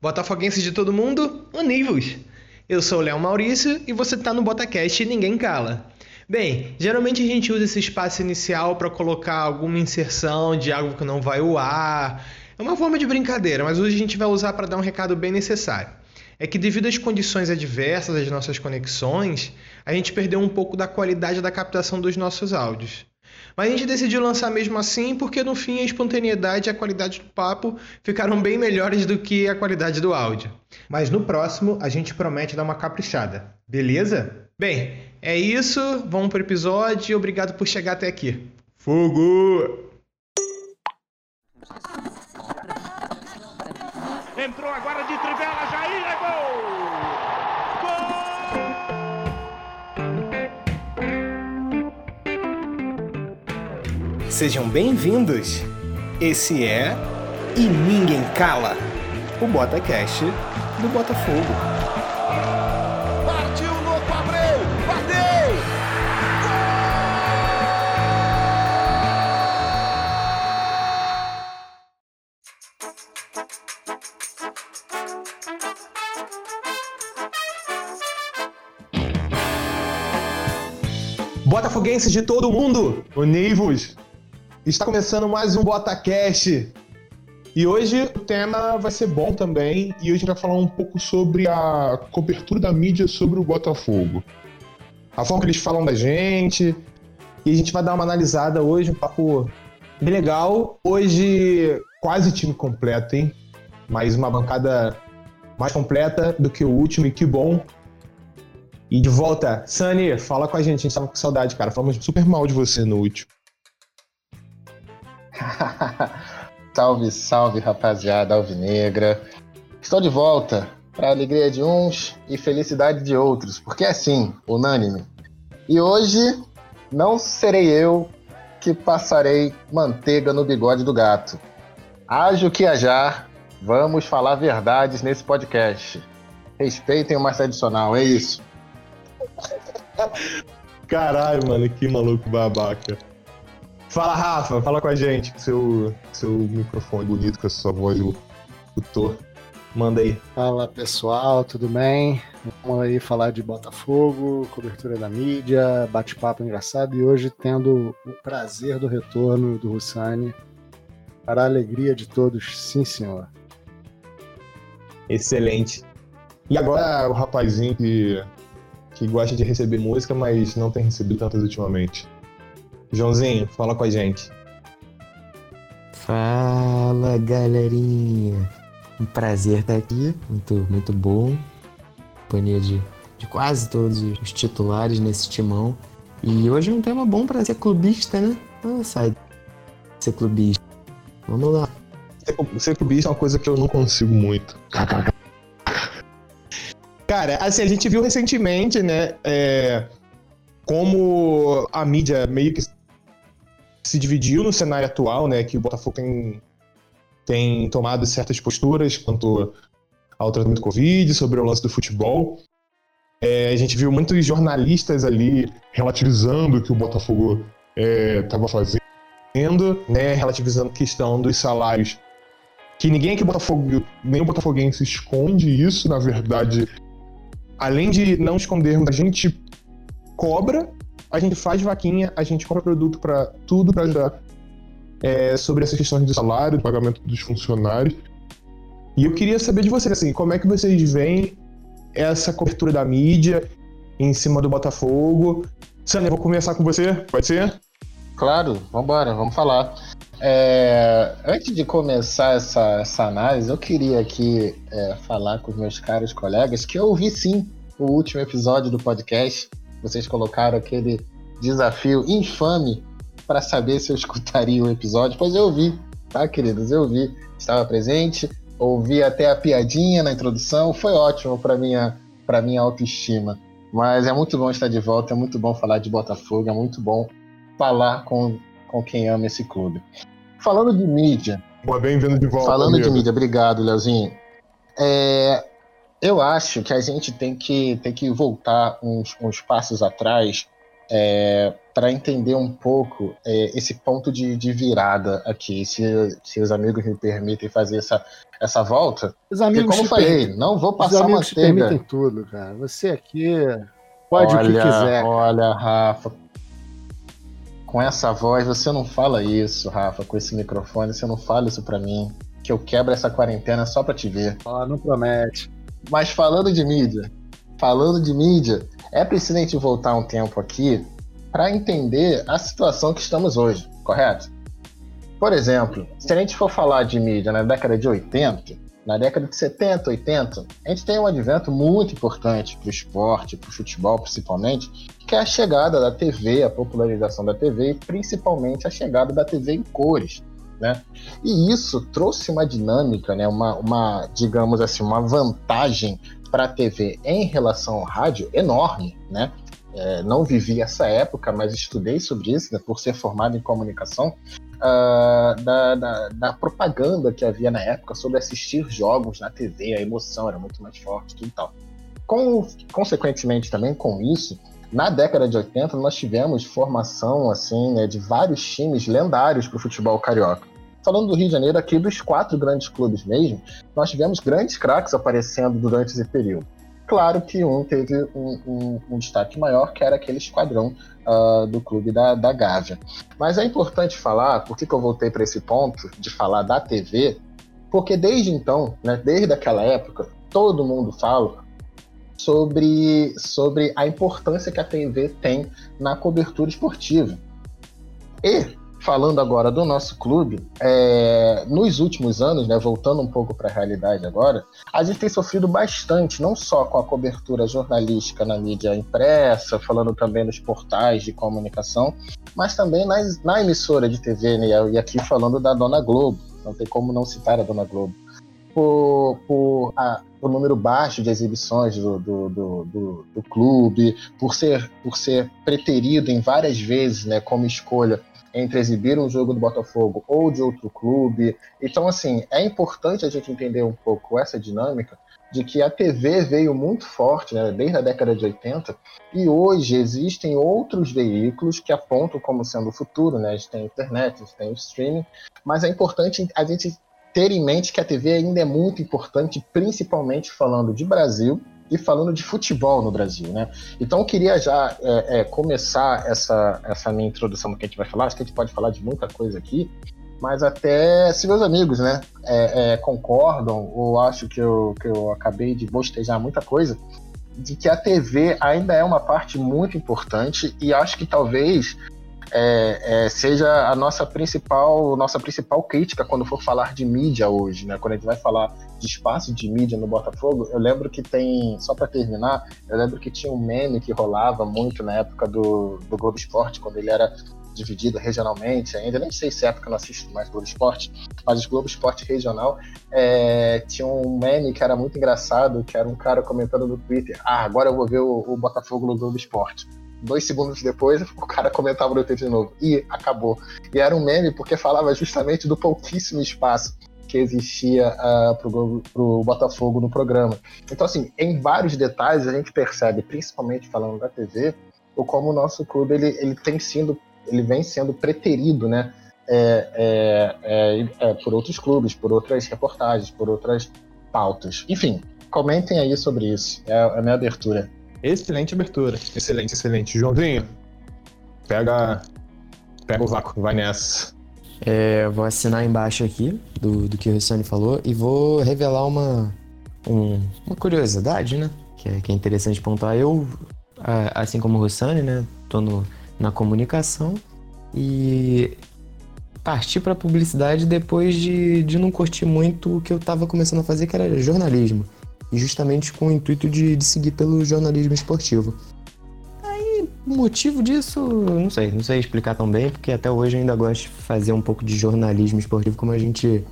Botafoguense de todo mundo, univos! Eu sou o Léo Maurício e você está no Botacast e Ninguém Cala. Bem, geralmente a gente usa esse espaço inicial para colocar alguma inserção de algo que não vai ao ar. É uma forma de brincadeira, mas hoje a gente vai usar para dar um recado bem necessário. É que devido às condições adversas das nossas conexões, a gente perdeu um pouco da qualidade da captação dos nossos áudios. Mas a gente decidiu lançar mesmo assim porque no fim a espontaneidade e a qualidade do papo ficaram bem melhores do que a qualidade do áudio. Mas no próximo a gente promete dar uma caprichada, beleza? Bem, é isso, vamos pro episódio e obrigado por chegar até aqui. Fogo! Entrou agora de trivela, Jair, é gol! Sejam bem-vindos! Esse é E Ninguém Cala, o BotaCast do Botafogo. Partiu louco, Abreu! Bateu! Botafoguenses de todo mundo, univos! Está começando mais um BotaCast. E hoje o tema vai ser bom também, e hoje a gente vai falar um pouco sobre a cobertura da mídia sobre o Botafogo. A forma que eles falam da gente, e a gente vai dar uma analisada hoje, um papo bem legal. Hoje, quase time completo, hein? Mais uma bancada mais completa do que o último, e que bom. E de volta, Sani, fala com a gente, a gente tava com saudade, cara. Falamos super mal de você no último. salve, salve, rapaziada alvinegra. Estou de volta para alegria de uns e felicidade de outros, porque é assim, unânime. E hoje não serei eu que passarei manteiga no bigode do gato. Haja o que hajar, vamos falar verdades nesse podcast. Respeitem o mais tradicional, é isso. Caralho, mano, que maluco babaca. Fala, Rafa, fala com a gente, com seu, seu microfone bonito, com a sua voz locutor. Manda aí. Fala pessoal, tudo bem? Vamos aí falar de Botafogo, cobertura da mídia, bate-papo engraçado e hoje tendo o prazer do retorno do Russani para a alegria de todos, sim senhor. Excelente. E agora o rapazinho que, que gosta de receber música, mas não tem recebido tantas ultimamente. Joãozinho, fala com a gente. Fala galerinha, um prazer estar aqui, muito, muito bom. Companhia de, de quase todos os titulares nesse timão. E hoje é um tema bom para ser clubista, né? Ah, sai ser clubista. Vamos lá. Ser clubista é uma coisa que eu não consigo muito. Cara, assim, a gente viu recentemente, né? É, como a mídia meio que se dividiu no cenário atual, né? Que o Botafogo tem, tem tomado certas posturas quanto ao tratamento do Covid, sobre o lance do futebol. É, a gente viu muitos jornalistas ali relativizando o que o Botafogo estava é, fazendo, né? Relativizando a questão dos salários. Que ninguém aqui Botafogo, nem o Botafoguense esconde isso, na verdade. Além de não escondermos, a gente cobra a gente faz vaquinha, a gente compra produto para tudo para ajudar é, sobre essas questões de salário, pagamento dos funcionários. E eu queria saber de vocês, assim, como é que vocês veem essa cobertura da mídia em cima do Botafogo? Sânia, vou começar com você, pode ser? Claro, vamos embora, vamos falar. É, antes de começar essa, essa análise, eu queria aqui é, falar com os meus caros colegas que eu ouvi sim o último episódio do podcast vocês colocaram aquele desafio infame para saber se eu escutaria o episódio. Pois eu vi, tá, queridos? Eu vi. Estava presente, ouvi até a piadinha na introdução. Foi ótimo para minha para minha autoestima. Mas é muito bom estar de volta, é muito bom falar de Botafogo, é muito bom falar com, com quem ama esse clube. Falando de mídia. Bem-vindo de volta. Falando amigo. de mídia, obrigado, Leozinho. É, eu acho que a gente tem que, tem que voltar uns, uns passos atrás é, para entender um pouco é, esse ponto de, de virada aqui, se, se os amigos me permitem fazer essa, essa volta. Os amigos como eu falei, não vou passar os amigos manteiga. permitem tudo, cara. Você aqui pode olha, o que quiser. Olha, Rafa. Com essa voz, você não fala isso, Rafa, com esse microfone, você não fala isso pra mim. Que eu quebro essa quarentena só pra te ver. Ó, não promete. Mas falando de mídia, falando de mídia, é preciso a gente voltar um tempo aqui para entender a situação que estamos hoje, correto? Por exemplo, se a gente for falar de mídia na década de 80, na década de 70, 80, a gente tem um advento muito importante para o esporte, para o futebol principalmente, que é a chegada da TV, a popularização da TV e principalmente a chegada da TV em cores. Né? E isso trouxe uma dinâmica, né? uma, uma digamos assim, uma vantagem para a TV em relação ao rádio enorme. Né? É, não vivi essa época, mas estudei sobre isso, né, por ser formado em comunicação, uh, da, da, da, propaganda que havia na época sobre assistir jogos na TV, a emoção era muito mais forte tudo e tal. Com, consequentemente, também com isso, na década de 80 nós tivemos formação assim né, de vários times lendários para o futebol carioca. Falando do Rio de Janeiro, aqui dos quatro grandes clubes mesmo, nós tivemos grandes craques aparecendo durante esse período. Claro que um teve um, um, um destaque maior, que era aquele esquadrão uh, do clube da, da Gávea. Mas é importante falar, por que, que eu voltei para esse ponto de falar da TV? Porque desde então, né, desde aquela época, todo mundo fala sobre, sobre a importância que a TV tem na cobertura esportiva. E falando agora do nosso clube, é, nos últimos anos, né, voltando um pouco para a realidade agora, a gente tem sofrido bastante, não só com a cobertura jornalística na mídia impressa, falando também nos portais de comunicação, mas também nas, na emissora de TV, né, e aqui falando da Dona Globo, não tem como não citar a Dona Globo. Por, por, a, por número baixo de exibições do, do, do, do clube, por ser, por ser preterido em várias vezes né, como escolha entre exibir um jogo do Botafogo ou de outro clube. Então, assim, é importante a gente entender um pouco essa dinâmica de que a TV veio muito forte, né, desde a década de 80, e hoje existem outros veículos que apontam como sendo o futuro, né? A gente tem a internet, a gente tem o streaming, mas é importante a gente ter em mente que a TV ainda é muito importante, principalmente falando de Brasil e falando de futebol no Brasil, né? Então eu queria já é, é, começar essa, essa minha introdução que a gente vai falar. Acho que a gente pode falar de muita coisa aqui, mas até se meus amigos, né, é, é concordam ou acho que eu, que eu acabei de bostejar muita coisa, de que a TV ainda é uma parte muito importante e acho que talvez é, é, seja a nossa principal, nossa principal crítica quando for falar de mídia hoje, né? Quando a gente vai falar de espaço de mídia no Botafogo, eu lembro que tem, só para terminar, eu lembro que tinha um meme que rolava muito na época do, do Globo Esporte, quando ele era dividido regionalmente ainda, nem sei se é época eu não assisto mais Globo Esporte, mas Globo Esporte regional é, tinha um meme que era muito engraçado, que era um cara comentando no Twitter, ah, agora eu vou ver o, o Botafogo no Globo Esporte dois segundos depois, o cara comentava no Twitter de novo. E acabou. E era um meme porque falava justamente do pouquíssimo espaço que existia uh, pro, pro Botafogo no programa. Então, assim, em vários detalhes a gente percebe, principalmente falando da TV, o como o nosso clube ele, ele tem sido, ele vem sendo preterido, né? É, é, é, é, por outros clubes, por outras reportagens, por outras pautas. Enfim, comentem aí sobre isso. É a minha abertura. Excelente abertura. Excelente, excelente. Joãozinho, pega, pega o vácuo, vai nessa. É, vou assinar embaixo aqui do, do que o Rissani falou e vou revelar uma, um, uma curiosidade, né? Que é, que é interessante pontuar. Eu, assim como o Rossani, né? Tô no, na comunicação e parti para publicidade depois de, de não curtir muito o que eu estava começando a fazer, que era jornalismo e justamente com o intuito de, de seguir pelo jornalismo esportivo. Aí, o motivo disso, não sei, não sei explicar tão bem, porque até hoje eu ainda gosto de fazer um pouco de jornalismo esportivo, como a gente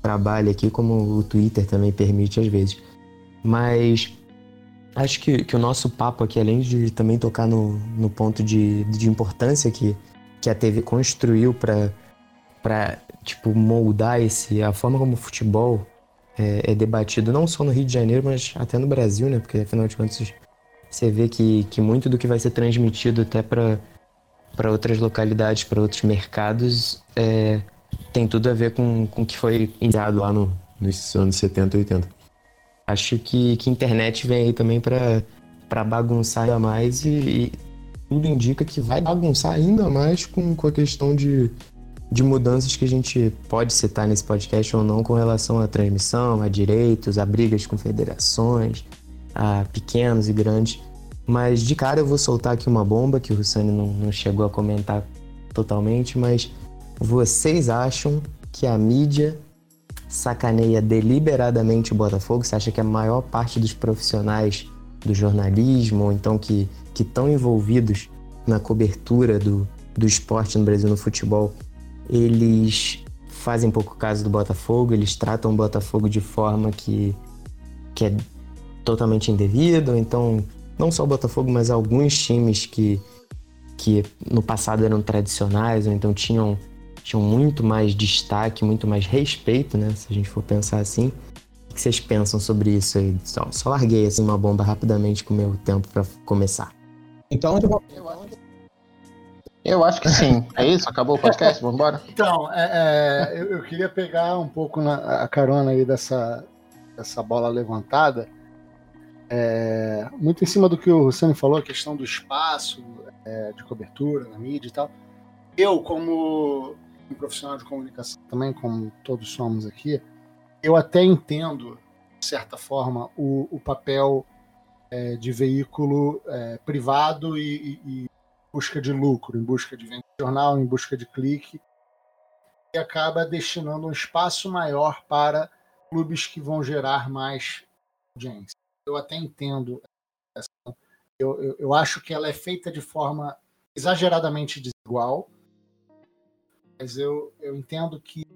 trabalha aqui, como o Twitter também permite às vezes. Mas acho que, que o nosso papo aqui, além de também tocar no, no ponto de, de importância que, que a TV construiu para tipo moldar esse a forma como o futebol é, é, debatido não só no Rio de Janeiro, mas até no Brasil, né? Porque afinal de contas você vê que, que muito do que vai ser transmitido até para para outras localidades, para outros mercados, é, tem tudo a ver com, com o que foi enviado lá no, nos anos 70 e 80. Acho que, que internet vem aí também para bagunçar ainda mais e, e, tudo indica que vai bagunçar ainda mais com, com a questão de, de mudanças que a gente pode citar nesse podcast ou não com relação à transmissão, a direitos, a brigas com federações, a pequenos e grandes. Mas de cara eu vou soltar aqui uma bomba que o Russani não, não chegou a comentar totalmente, mas vocês acham que a mídia sacaneia deliberadamente o Botafogo? Você acha que a maior parte dos profissionais do jornalismo, ou então que estão envolvidos na cobertura do, do esporte no Brasil, no futebol, eles fazem pouco caso do Botafogo, eles tratam o Botafogo de forma que, que é totalmente indevida, então não só o Botafogo, mas alguns times que, que no passado eram tradicionais, ou então tinham tinham muito mais destaque, muito mais respeito, né? Se a gente for pensar assim. O que vocês pensam sobre isso aí? Só, só larguei assim uma bomba rapidamente com o meu tempo para começar. Então, eu acho que sim. É isso? Acabou o podcast? Vamos embora? Então, é, é, eu, eu, queria pegar um pouco na, a carona aí dessa, dessa bola levantada. É, muito em cima do que o Luciano falou, a questão do espaço é, de cobertura na mídia e tal. Eu, como um profissional de comunicação também, como todos somos aqui, eu até entendo, de certa forma, o, o papel é, de veículo é, privado e, e, busca de lucro, em busca de venda de jornal, em busca de clique, e acaba destinando um espaço maior para clubes que vão gerar mais audiência. Eu até entendo essa. Eu, eu, eu acho que ela é feita de forma exageradamente desigual, mas eu, eu entendo que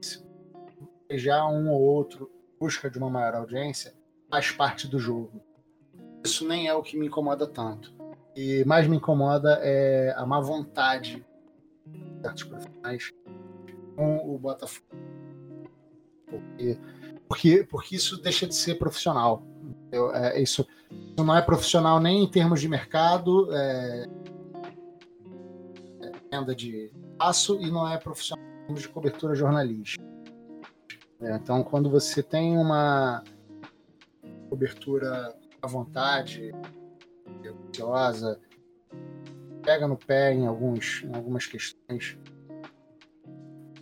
já um ou outro busca de uma maior audiência faz parte do jogo. Isso nem é o que me incomoda tanto. E mais me incomoda é a má vontade de certos profissionais com o Botafogo. Porque, porque, porque isso deixa de ser profissional. Eu, é, isso, isso, não é profissional nem em termos de mercado, é, é, venda de espaço e não é profissional de cobertura jornalística. É, então, quando você tem uma cobertura à vontade, ansiosa, pega no pé em, alguns, em algumas questões,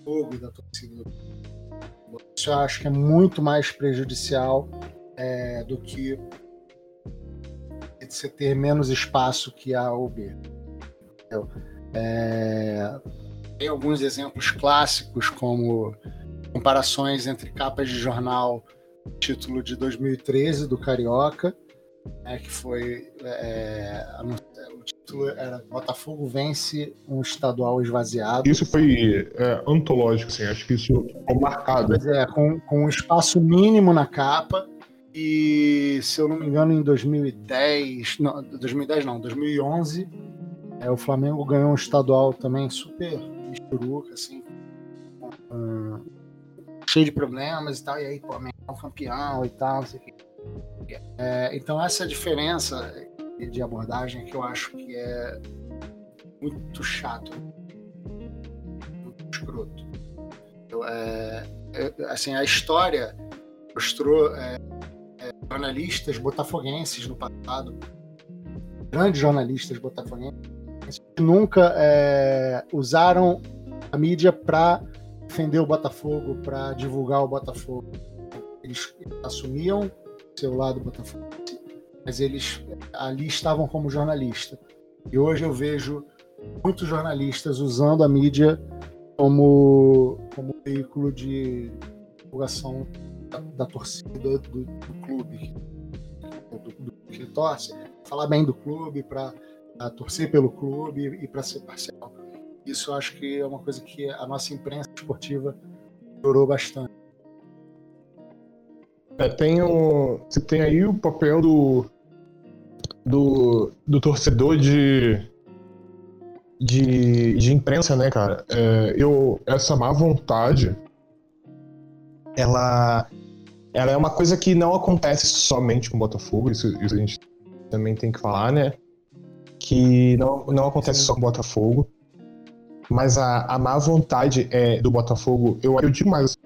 fogo da torcida. Isso eu acho que é muito mais prejudicial é, do que você ter menos espaço que a ou B. É, tem alguns exemplos clássicos, como comparações entre capas de jornal, título de 2013 do Carioca, né, que foi é, o título era Botafogo vence um estadual esvaziado. Isso foi é, antológico, assim, acho que isso ficou marcado. Pois é, com, com um espaço mínimo na capa. E se eu não me engano, em 2010, não, 2010 não, 2011, é, o Flamengo ganhou um estadual também super misturuca, assim, um, cheio de problemas e tal, e aí, pô, é um campeão e tal, não sei o que. É, então, essa diferença de abordagem que eu acho que é muito chato, muito escroto. Eu, é, é, assim, a história mostrou é, é, jornalistas botafoguenses no passado, grandes jornalistas botafoguenses, nunca é, usaram a mídia para defender o Botafogo, para divulgar o Botafogo. Eles assumiam seu lado Botafogo, mas eles ali estavam como jornalista. E hoje eu vejo muitos jornalistas usando a mídia como, como veículo de divulgação da, da torcida do, do clube, do, do, que torce, falar bem do clube, para torcer pelo clube e para ser parcial. Isso eu acho que é uma coisa que a nossa imprensa esportiva melhorou bastante. É, tem, o, você tem aí o papel do, do, do torcedor de, de, de imprensa, né, cara? É, eu, essa má vontade, ela, ela é uma coisa que não acontece somente com o Botafogo, isso, isso a gente também tem que falar, né? que não, não acontece só com o Botafogo, mas a, a má vontade é, do Botafogo, eu, eu digo mais,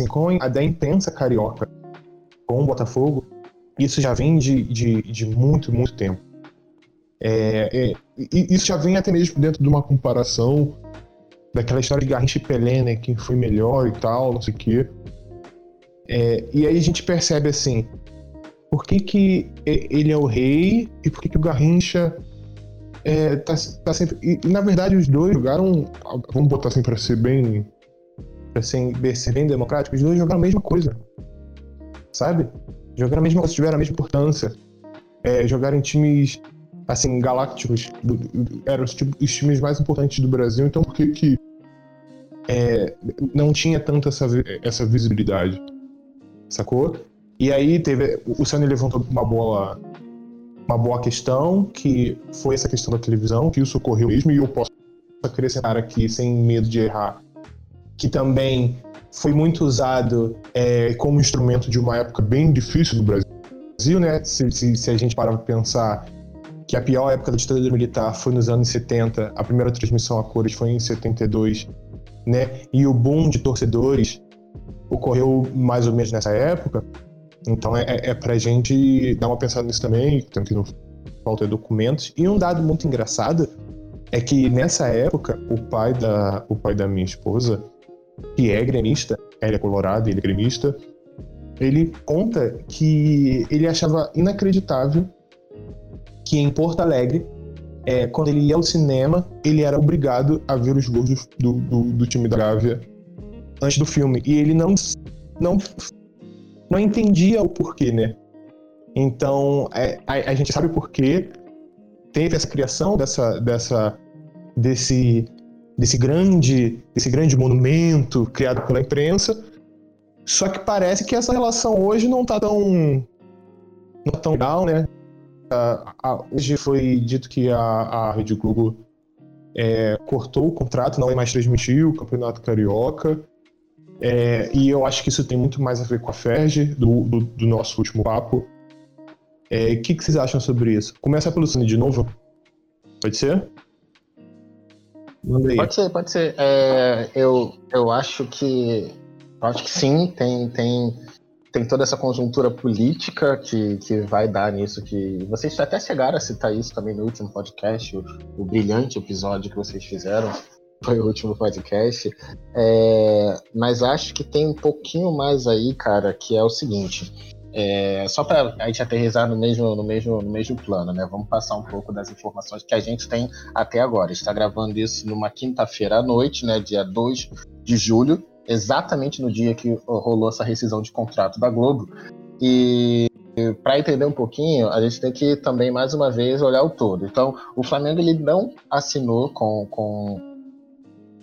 assim, com a da imprensa carioca com o Botafogo, isso já vem de, de, de muito, muito tempo. É, é, isso já vem até mesmo dentro de uma comparação daquela história de Garrincha e Pelé, né? Quem foi melhor e tal, não sei o quê. É, e aí a gente percebe assim, por que, que ele é o rei e por que, que o Garrincha é, tá, tá sempre. E, na verdade os dois jogaram. Vamos botar assim pra ser bem. pra ser bem democrático, os dois jogaram a mesma coisa. Sabe? Jogaram a mesma tiveram a mesma importância. É, jogaram em times assim, galácticos, eram os, os, times mais importantes do Brasil, então por que que é, não tinha tanta essa, essa visibilidade? Sacou? E aí teve, o Sani levantou uma boa, uma boa questão, que foi essa questão da televisão, que isso ocorreu mesmo, e eu posso acrescentar aqui, sem medo de errar, que também foi muito usado é, como instrumento de uma época bem difícil do Brasil, né? Se, se, se a gente parar para pensar que a pior época da ditadura militar foi nos anos 70, a primeira transmissão a cores foi em 72, né? E o boom de torcedores ocorreu mais ou menos nessa época. Então é, é, é pra gente dar uma pensada nisso também, tanto que não falta documentos. E um dado muito engraçado é que nessa época o pai da, o pai da minha esposa, que é gremista, ela é colorado, ele é gremista, ele conta que ele achava inacreditável que em Porto Alegre, é, quando ele ia ao cinema, ele era obrigado a ver os gols do, do, do time da Gávea antes do filme. E ele não, não, não entendia o porquê, né? Então, é, a, a, gente sabe o porquê teve essa criação dessa, dessa, desse, desse, grande, desse grande monumento criado pela imprensa. Só que parece que essa relação hoje não está tão, não tá tão legal, né? hoje foi dito que a, a Rede Globo é, cortou o contrato, não vai mais transmitir o Campeonato Carioca. É, e eu acho que isso tem muito mais a ver com a Ferge, do, do, do nosso último papo. É, o é, que, que, vocês acham sobre isso? Começa pelo Sani de novo. Pode ser? Pode ser, pode ser. É, eu, eu acho que. Eu acho que sim, tem, tem tem toda essa conjuntura política que, que vai dar nisso, que vocês até chegaram a citar isso também no último podcast, o, o brilhante episódio que vocês fizeram, foi o último podcast. É, mas acho que tem um pouquinho mais aí, cara, que é o seguinte. É, só para a gente aterrizar no mesmo, no, mesmo, no mesmo plano, né? Vamos passar um pouco das informações que a gente tem até agora. Está gravando isso numa quinta-feira à noite, né? Dia 2 de julho exatamente no dia que rolou essa rescisão de contrato da Globo. E para entender um pouquinho, a gente tem que também mais uma vez olhar o todo. Então, o Flamengo ele não assinou com, com,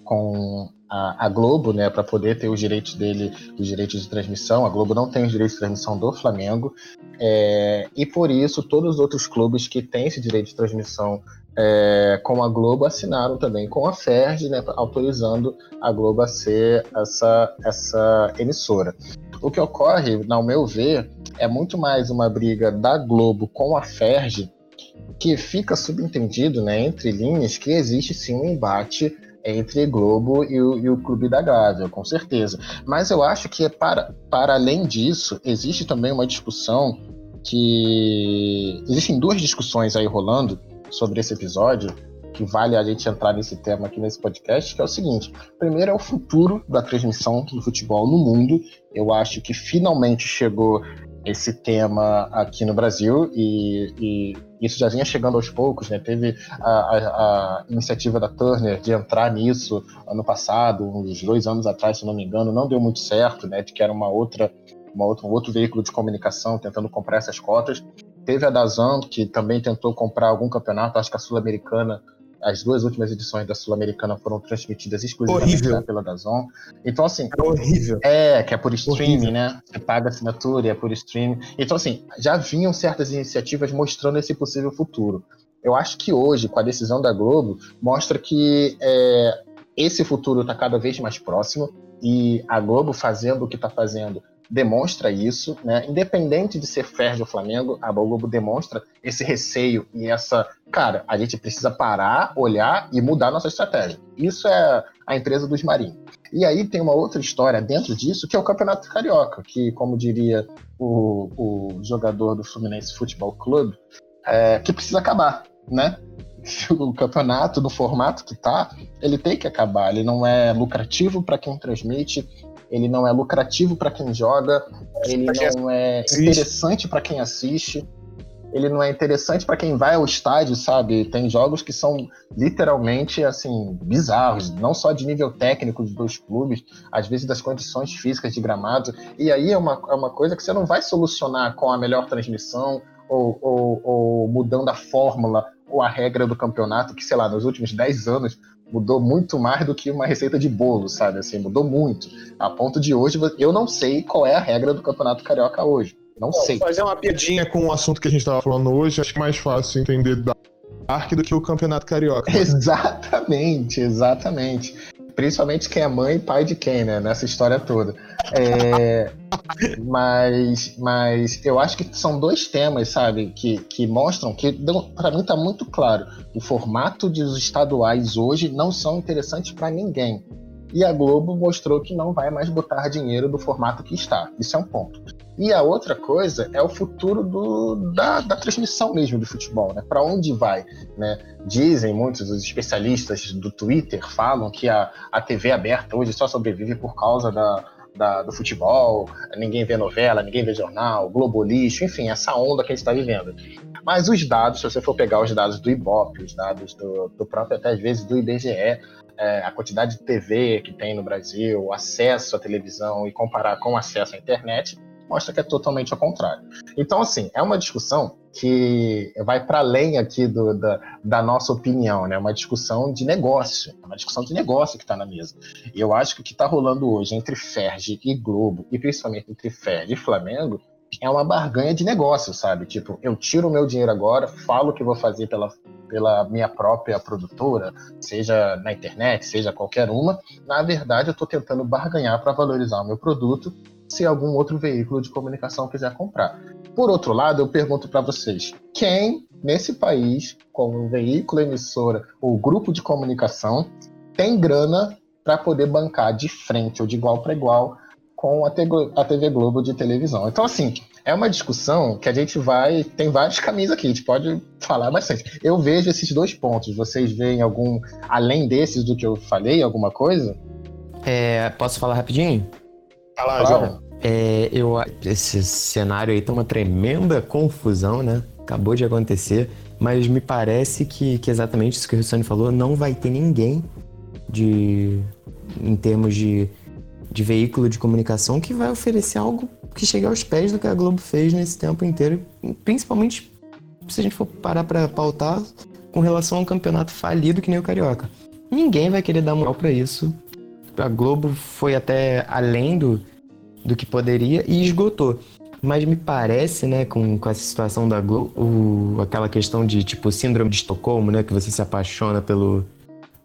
com a, a Globo, né, para poder ter os direitos dele, os direitos de transmissão. A Globo não tem os direitos de transmissão do Flamengo, é, e por isso todos os outros clubes que têm esse direito de transmissão é, com a Globo assinaram também com a Ferg, né, autorizando a Globo a ser essa, essa emissora. O que ocorre, ao meu ver, é muito mais uma briga da Globo com a Ferg, que fica subentendido, né, entre linhas, que existe sim um embate entre Globo e o, e o Clube da Gávea, com certeza. Mas eu acho que para, para além disso, existe também uma discussão que. Existem duas discussões aí rolando sobre esse episódio, que vale a gente entrar nesse tema aqui nesse podcast, que é o seguinte: primeiro é o futuro da transmissão do futebol no mundo. Eu acho que finalmente chegou esse tema aqui no Brasil e, e isso já vinha chegando aos poucos, né? Teve a, a, a, iniciativa da Turner de entrar nisso ano passado, uns dois anos atrás, se não me engano, não deu muito certo, né? De que era uma outra, uma outra, um outro veículo de comunicação tentando comprar essas cotas. Teve a Dazan, que também tentou comprar algum campeonato, acho que a Sul-Americana, as duas últimas edições da Sul-Americana foram transmitidas exclusivamente né, pela Dazon. Então, assim. É horrível. É, que é por streaming, horrível. né? Você paga assinatura e é por streaming. Então, assim, já vinham certas iniciativas mostrando esse possível futuro. Eu acho que hoje, com a decisão da Globo, mostra que é, esse futuro está cada vez mais próximo e a Globo fazendo o que está fazendo demonstra isso, né? Independente de ser Ferdi ou Flamengo, a Globo demonstra esse receio e essa, cara, a gente precisa parar, olhar e mudar nossa estratégia. Isso é a empresa dos marinhos. E aí tem uma outra história dentro disso, que é o Campeonato Carioca, que, como diria o, o jogador do Fluminense Futebol Clube, é, que precisa acabar, né? O campeonato, no formato que tá, ele tem que acabar. Ele não é lucrativo para quem transmite, ele não é lucrativo para quem joga, ele não é interessante para quem assiste ele não é interessante para quem vai ao estádio, sabe? Tem jogos que são literalmente assim bizarros, não só de nível técnico dos clubes, às vezes das condições físicas de gramado. E aí é uma, é uma coisa que você não vai solucionar com a melhor transmissão ou, ou, ou mudando a fórmula ou a regra do campeonato, que sei lá, nos últimos 10 anos mudou muito mais do que uma receita de bolo, sabe? Assim, mudou muito. A ponto de hoje, eu não sei qual é a regra do Campeonato Carioca hoje. Não Bom, sei. Fazer uma piadinha com o assunto que a gente estava falando hoje, acho que é mais fácil entender da Ark do que o Campeonato Carioca. Exatamente, exatamente. Principalmente quem é mãe e pai de quem, né? Nessa história toda. É, mas, mas eu acho que são dois temas, sabe? Que, que mostram que, para mim, tá muito claro. O formato dos estaduais hoje não são interessantes para ninguém. E a Globo mostrou que não vai mais botar dinheiro do formato que está. Isso é um ponto. E a outra coisa é o futuro do, da, da transmissão mesmo do futebol, né? Para onde vai, né? Dizem muitos dos especialistas do Twitter falam que a, a TV aberta hoje só sobrevive por causa da, da, do futebol, ninguém vê novela, ninguém vê jornal, Globo lixo, enfim, essa onda que a gente está vivendo. Mas os dados, se você for pegar os dados do Ibope, os dados do, do próprio, até às vezes, do IBGE, é, a quantidade de TV que tem no Brasil, acesso à televisão e comparar com acesso à internet, mostra que é totalmente ao contrário. Então, assim, é uma discussão que vai para além aqui do, da, da, nossa opinião, né? Uma discussão de negócio, é uma discussão de negócio que está na mesa. E eu acho que o que está rolando hoje entre Ferge e Globo, e principalmente entre Ferge e Flamengo, é uma barganha de negócio, sabe? Tipo, eu tiro o meu dinheiro agora, falo que vou fazer pela, pela minha própria produtora, seja na internet, seja qualquer uma. Na verdade, eu estou tentando barganhar para valorizar o meu produto se algum outro veículo de comunicação quiser comprar. Por outro lado, eu pergunto para vocês: quem nesse país, como veículo emissora ou grupo de comunicação, tem grana para poder bancar de frente ou de igual para igual com a TV Globo de televisão? Então, assim, é uma discussão que a gente vai. Tem vários caminhos aqui, a gente pode falar bastante. Eu vejo esses dois pontos. Vocês veem algum. Além desses do que eu falei, alguma coisa? É, posso falar rapidinho? Claro. João. É, eu, esse cenário aí tá uma tremenda confusão, né? Acabou de acontecer, mas me parece que, que exatamente isso que o Rissone falou, não vai ter ninguém de em termos de, de veículo de comunicação que vai oferecer algo que chegue aos pés do que a Globo fez nesse tempo inteiro, principalmente se a gente for parar para pautar com relação a um campeonato falido que nem o Carioca. Ninguém vai querer dar moral para isso. A Globo foi até além do, do que poderia e esgotou. Mas me parece, né, com, com essa situação da Globo, o, aquela questão de, tipo, síndrome de Estocolmo, né, que você se apaixona pelo...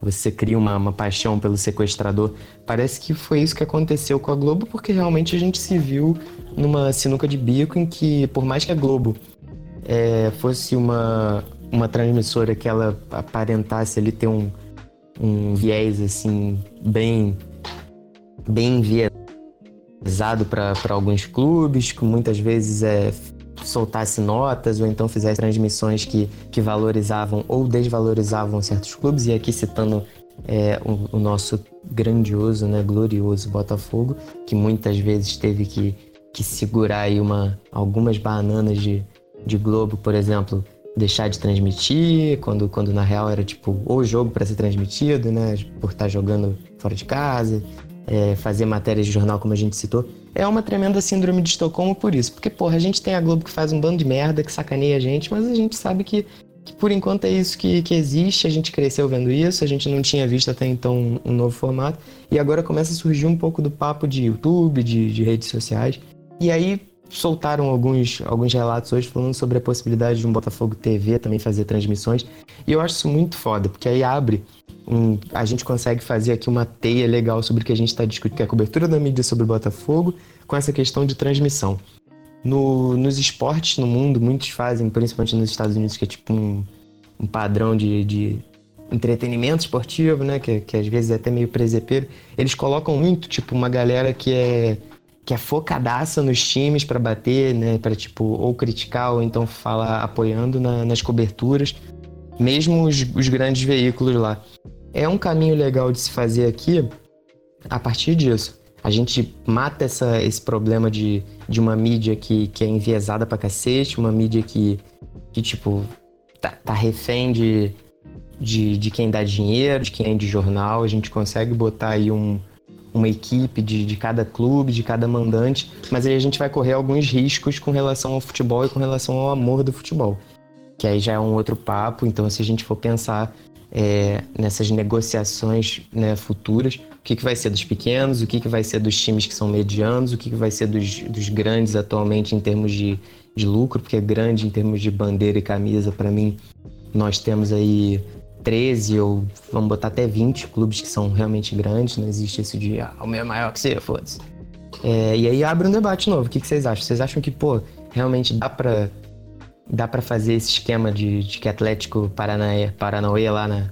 Você cria uma, uma paixão pelo sequestrador. Parece que foi isso que aconteceu com a Globo, porque realmente a gente se viu numa sinuca de bico em que, por mais que a Globo é, fosse uma, uma transmissora que ela aparentasse ali ter um, um viés, assim, bem, bem enviesado, pesado para alguns clubes, que muitas vezes é soltasse notas ou então fizesse transmissões que, que valorizavam ou desvalorizavam certos clubes, e aqui citando é, o, o, nosso grandioso, né, glorioso Botafogo, que muitas vezes teve que, que segurar aí uma, algumas bananas de, de Globo, por exemplo, deixar de transmitir, quando, quando na real era tipo o jogo para ser transmitido, né, por estar jogando fora de casa, é, fazer matérias de jornal, como a gente citou, é uma tremenda síndrome de Estocolmo por isso. Porque, porra, a gente tem a Globo que faz um bando de merda, que sacaneia a gente, mas a gente sabe que, que por enquanto é isso que, que existe, a gente cresceu vendo isso, a gente não tinha visto até então um, um novo formato, e agora começa a surgir um pouco do papo de YouTube, de, de redes sociais. E aí soltaram alguns, alguns relatos hoje falando sobre a possibilidade de um Botafogo TV também fazer transmissões. E eu acho isso muito foda, porque aí abre um, a gente consegue fazer aqui uma teia legal sobre o que a gente está discutindo, que é a cobertura da mídia sobre o Botafogo, com essa questão de transmissão. No, nos esportes no mundo, muitos fazem, principalmente nos Estados Unidos, que é tipo um, um padrão de, de entretenimento esportivo, né? Que, que às vezes é até meio presepeiro. Eles colocam muito, tipo, uma galera que é que é focadaça nos times para bater, né? Para tipo ou criticar ou então falar apoiando na, nas coberturas, mesmo os, os grandes veículos lá. É um caminho legal de se fazer aqui a partir disso. A gente mata essa, esse problema de, de uma mídia que, que é enviesada pra cacete, uma mídia que, que tipo, tá, tá refém de, de, de quem dá dinheiro, de quem é de jornal. A gente consegue botar aí um, uma equipe de, de cada clube, de cada mandante, mas aí a gente vai correr alguns riscos com relação ao futebol e com relação ao amor do futebol. Que aí já é um outro papo, então se a gente for pensar é, nessas negociações né, futuras, o que, que vai ser dos pequenos, o que, que vai ser dos times que são medianos, o que, que vai ser dos, dos grandes atualmente em termos de, de lucro, porque é grande em termos de bandeira e camisa, para mim, nós temos aí 13 ou vamos botar até 20 clubes que são realmente grandes, não existe isso de ah, o meu é maior que você, foda-se. É, e aí abre um debate novo. O que, que vocês acham? Vocês acham que, pô, realmente dá pra, dá pra fazer esse esquema de, de que Atlético Paranaé, Paranauê lá na,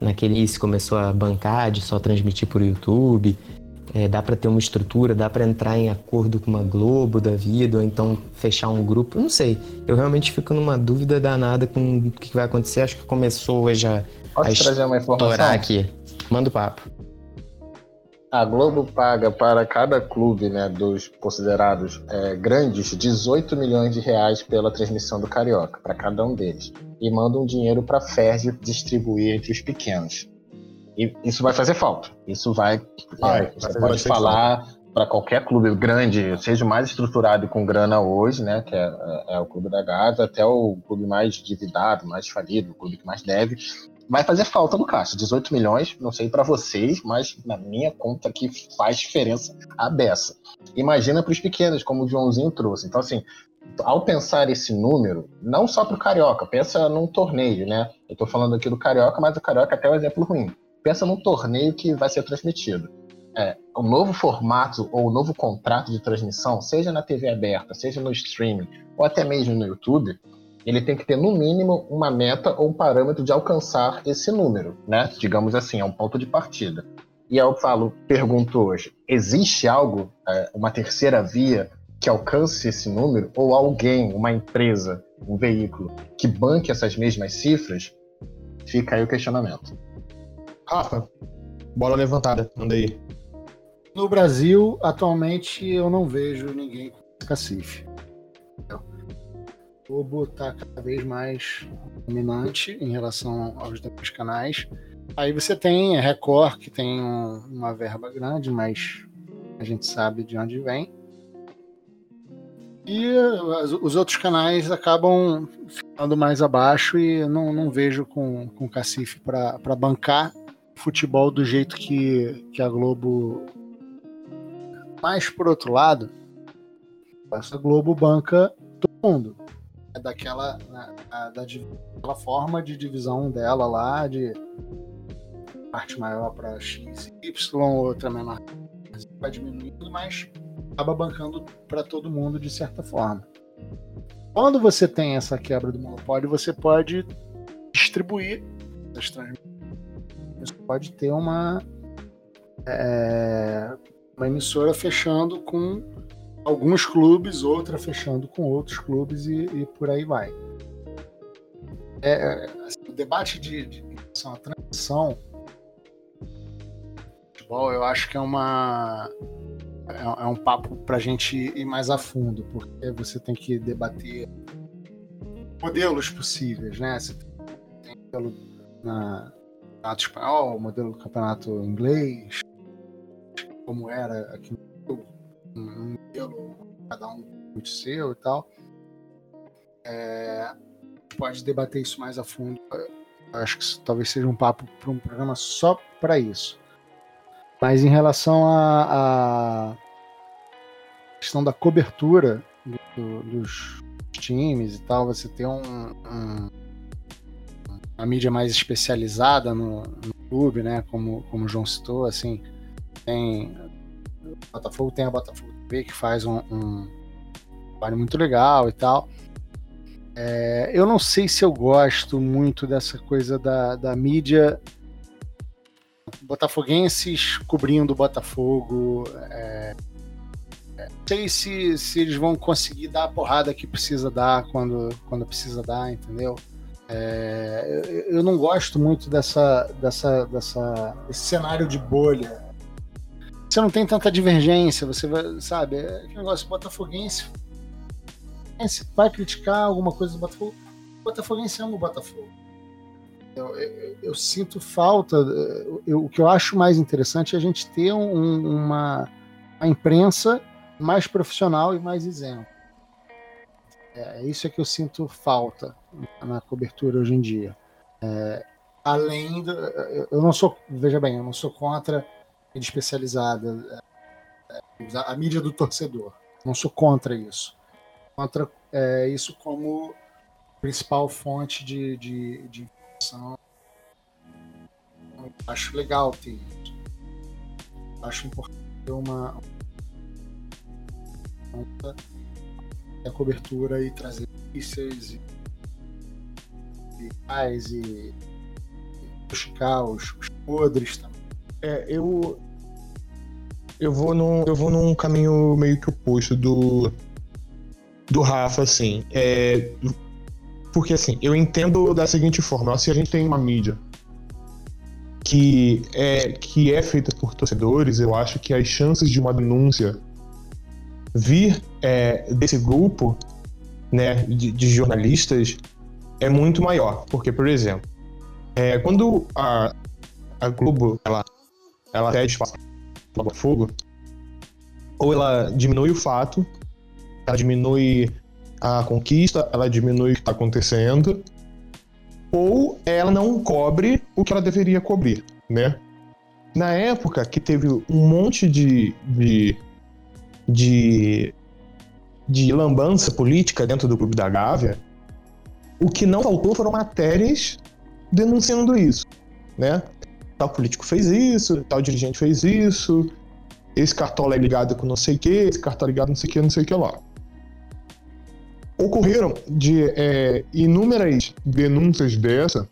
naquele início começou a bancar, de só transmitir por YouTube? É, dá para ter uma estrutura, dá para entrar em acordo com uma Globo da vida, ou então fechar um grupo, não sei. Eu realmente fico numa dúvida danada com o que vai acontecer. Acho que começou hoje a, Posso trazer uma informação? aqui. Manda o papo. A Globo paga para cada clube né, dos considerados é, grandes 18 milhões de reais pela transmissão do Carioca, para cada um deles. E manda um dinheiro para a FERJ distribuir entre os pequenos. E isso vai fazer falta. Isso vai. Vai, é, você pode falar para qualquer clube grande, seja o mais estruturado e com grana hoje, né, que é, é, é o clube da Gaza, até o clube mais endividado, mais falido, o clube que mais deve, vai fazer falta no caixa. 18 milhões, não sei para vocês, mas na minha conta que faz diferença a beça. Imagina para os pequenos, como o Joãozinho trouxe. Então, assim, ao pensar esse número, não só para o Carioca, pensa num torneio, né? Eu estou falando aqui do Carioca, mas o Carioca é até um exemplo ruim. Pensa num torneio que vai ser transmitido. É, o novo formato ou o novo contrato de transmissão, seja na TV aberta, seja no streaming, ou até mesmo no YouTube, ele tem que ter no mínimo uma meta ou um parâmetro de alcançar esse número, né? Digamos assim, é um ponto de partida. E eu falo, pergunto hoje, existe algo, é, uma terceira via que alcance esse número ou alguém, uma empresa, um veículo que banque essas mesmas cifras? Fica aí o questionamento. Rafa, bola levantada, anda aí. No Brasil, atualmente, eu não vejo ninguém com cacife. Globo está cada vez mais dominante em relação aos demais canais. Aí você tem a Record, que tem um, uma verba grande, mas a gente sabe de onde vem. E os outros canais acabam ficando mais abaixo e não, não vejo com, com cacife para bancar futebol do jeito que, que a Globo. Mas, por outro lado, essa Globo banca todo mundo. É daquela, na, da, daquela forma de divisão dela lá, de parte maior para X Y, outra menor. Vai diminuindo, mas acaba bancando para todo mundo de certa forma. Quando você tem essa quebra do monopólio, você pode distribuir as transmissões. Pode ter uma, é, uma emissora fechando com alguns clubes, outra fechando com outros clubes e, e por aí vai. É, assim, o debate de, de à transição futebol, eu acho que é uma é, é um papo para a gente ir mais a fundo, porque você tem que debater modelos possíveis, né? Você tem modelo na campeonato espanhol, modelo do campeonato inglês, como era aqui no um modelo, cada um muito seu e tal. É, pode debater isso mais a fundo. Eu acho que talvez seja um papo para um programa só para isso. Mas em relação à questão da cobertura do, dos times e tal, você ter um, um, uma mídia mais especializada no, no clube, né? Como, como o João citou, assim, tem Botafogo tem a Botafogo vê que faz um, um trabalho muito legal e tal. É, eu não sei se eu gosto muito dessa coisa da, da mídia botafoguenses cobrindo o Botafogo. É, é, não sei se, se eles vão conseguir dar a porrada que precisa dar quando, quando precisa dar, entendeu? É, eu, eu, não gosto muito dessa, dessa, dessa, desse cenário de bolha. Você não tem tanta divergência, você vai, sabe? É aquele negócio botafoguense. Vai criticar alguma coisa do Botafogo. O botafoguense ama o Botafogo. Eu, eu, eu sinto falta. Eu, o que eu acho mais interessante é a gente ter um, uma, uma imprensa mais profissional e mais isenta. É, isso é que eu sinto falta na cobertura hoje em dia. É, além do, eu não sou, veja bem, eu não sou contra mídia especializada, é, a mídia do torcedor. Não sou contra isso. Contra é, isso como principal fonte de, de, de informação. Acho legal ter isso. Acho importante ter uma, uma a cobertura e trazer notícias e, e, e, buscar os, os podres também. É, eu eu vou num eu vou num caminho meio que oposto do do Rafa assim. É, porque assim, eu entendo da seguinte forma, se a gente tem uma mídia que é que é feita por torcedores, eu acho que as chances de uma denúncia vir é, desse grupo né, de, de, jornalistas é muito maior. Porque, por exemplo, é, quando a, a Globo ela, ela pede espaço para fogo, ou ela diminui o fato, ela diminui a conquista, ela diminui o que está acontecendo, ou ela não cobre o que ela deveria cobrir, né? Na época que teve um monte de, de de, de lambança política dentro do Clube da Gávea, o que não faltou foram matérias denunciando isso, né? Tal político fez isso, tal dirigente fez isso, esse cartola é ligado com não sei o que, esse cartola é ligado não sei o que, não sei o que lá. Ocorreram de é, inúmeras denúncias dessa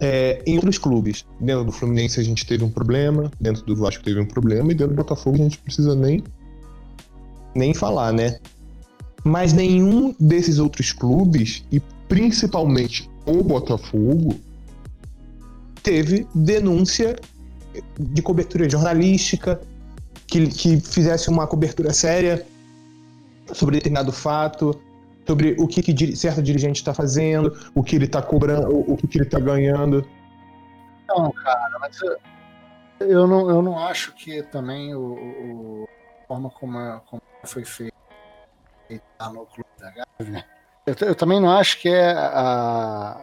é, em outros clubes. Dentro do Fluminense a gente teve um problema, dentro do Vasco teve um problema, e dentro do Botafogo a gente precisa nem, nem falar, né? Mas nenhum desses outros clubes, e principalmente o Botafogo, teve denúncia de cobertura jornalística, que, que fizesse uma cobertura séria sobre determinado fato, sobre o que, que certo dirigente está fazendo, o que ele está cobrando, o, que, que ele está ganhando. Não, cara, mas eu, não, eu não acho que também o, o a forma como, é, como foi feito no Clube da Gávea, eu, eu, também não acho que é a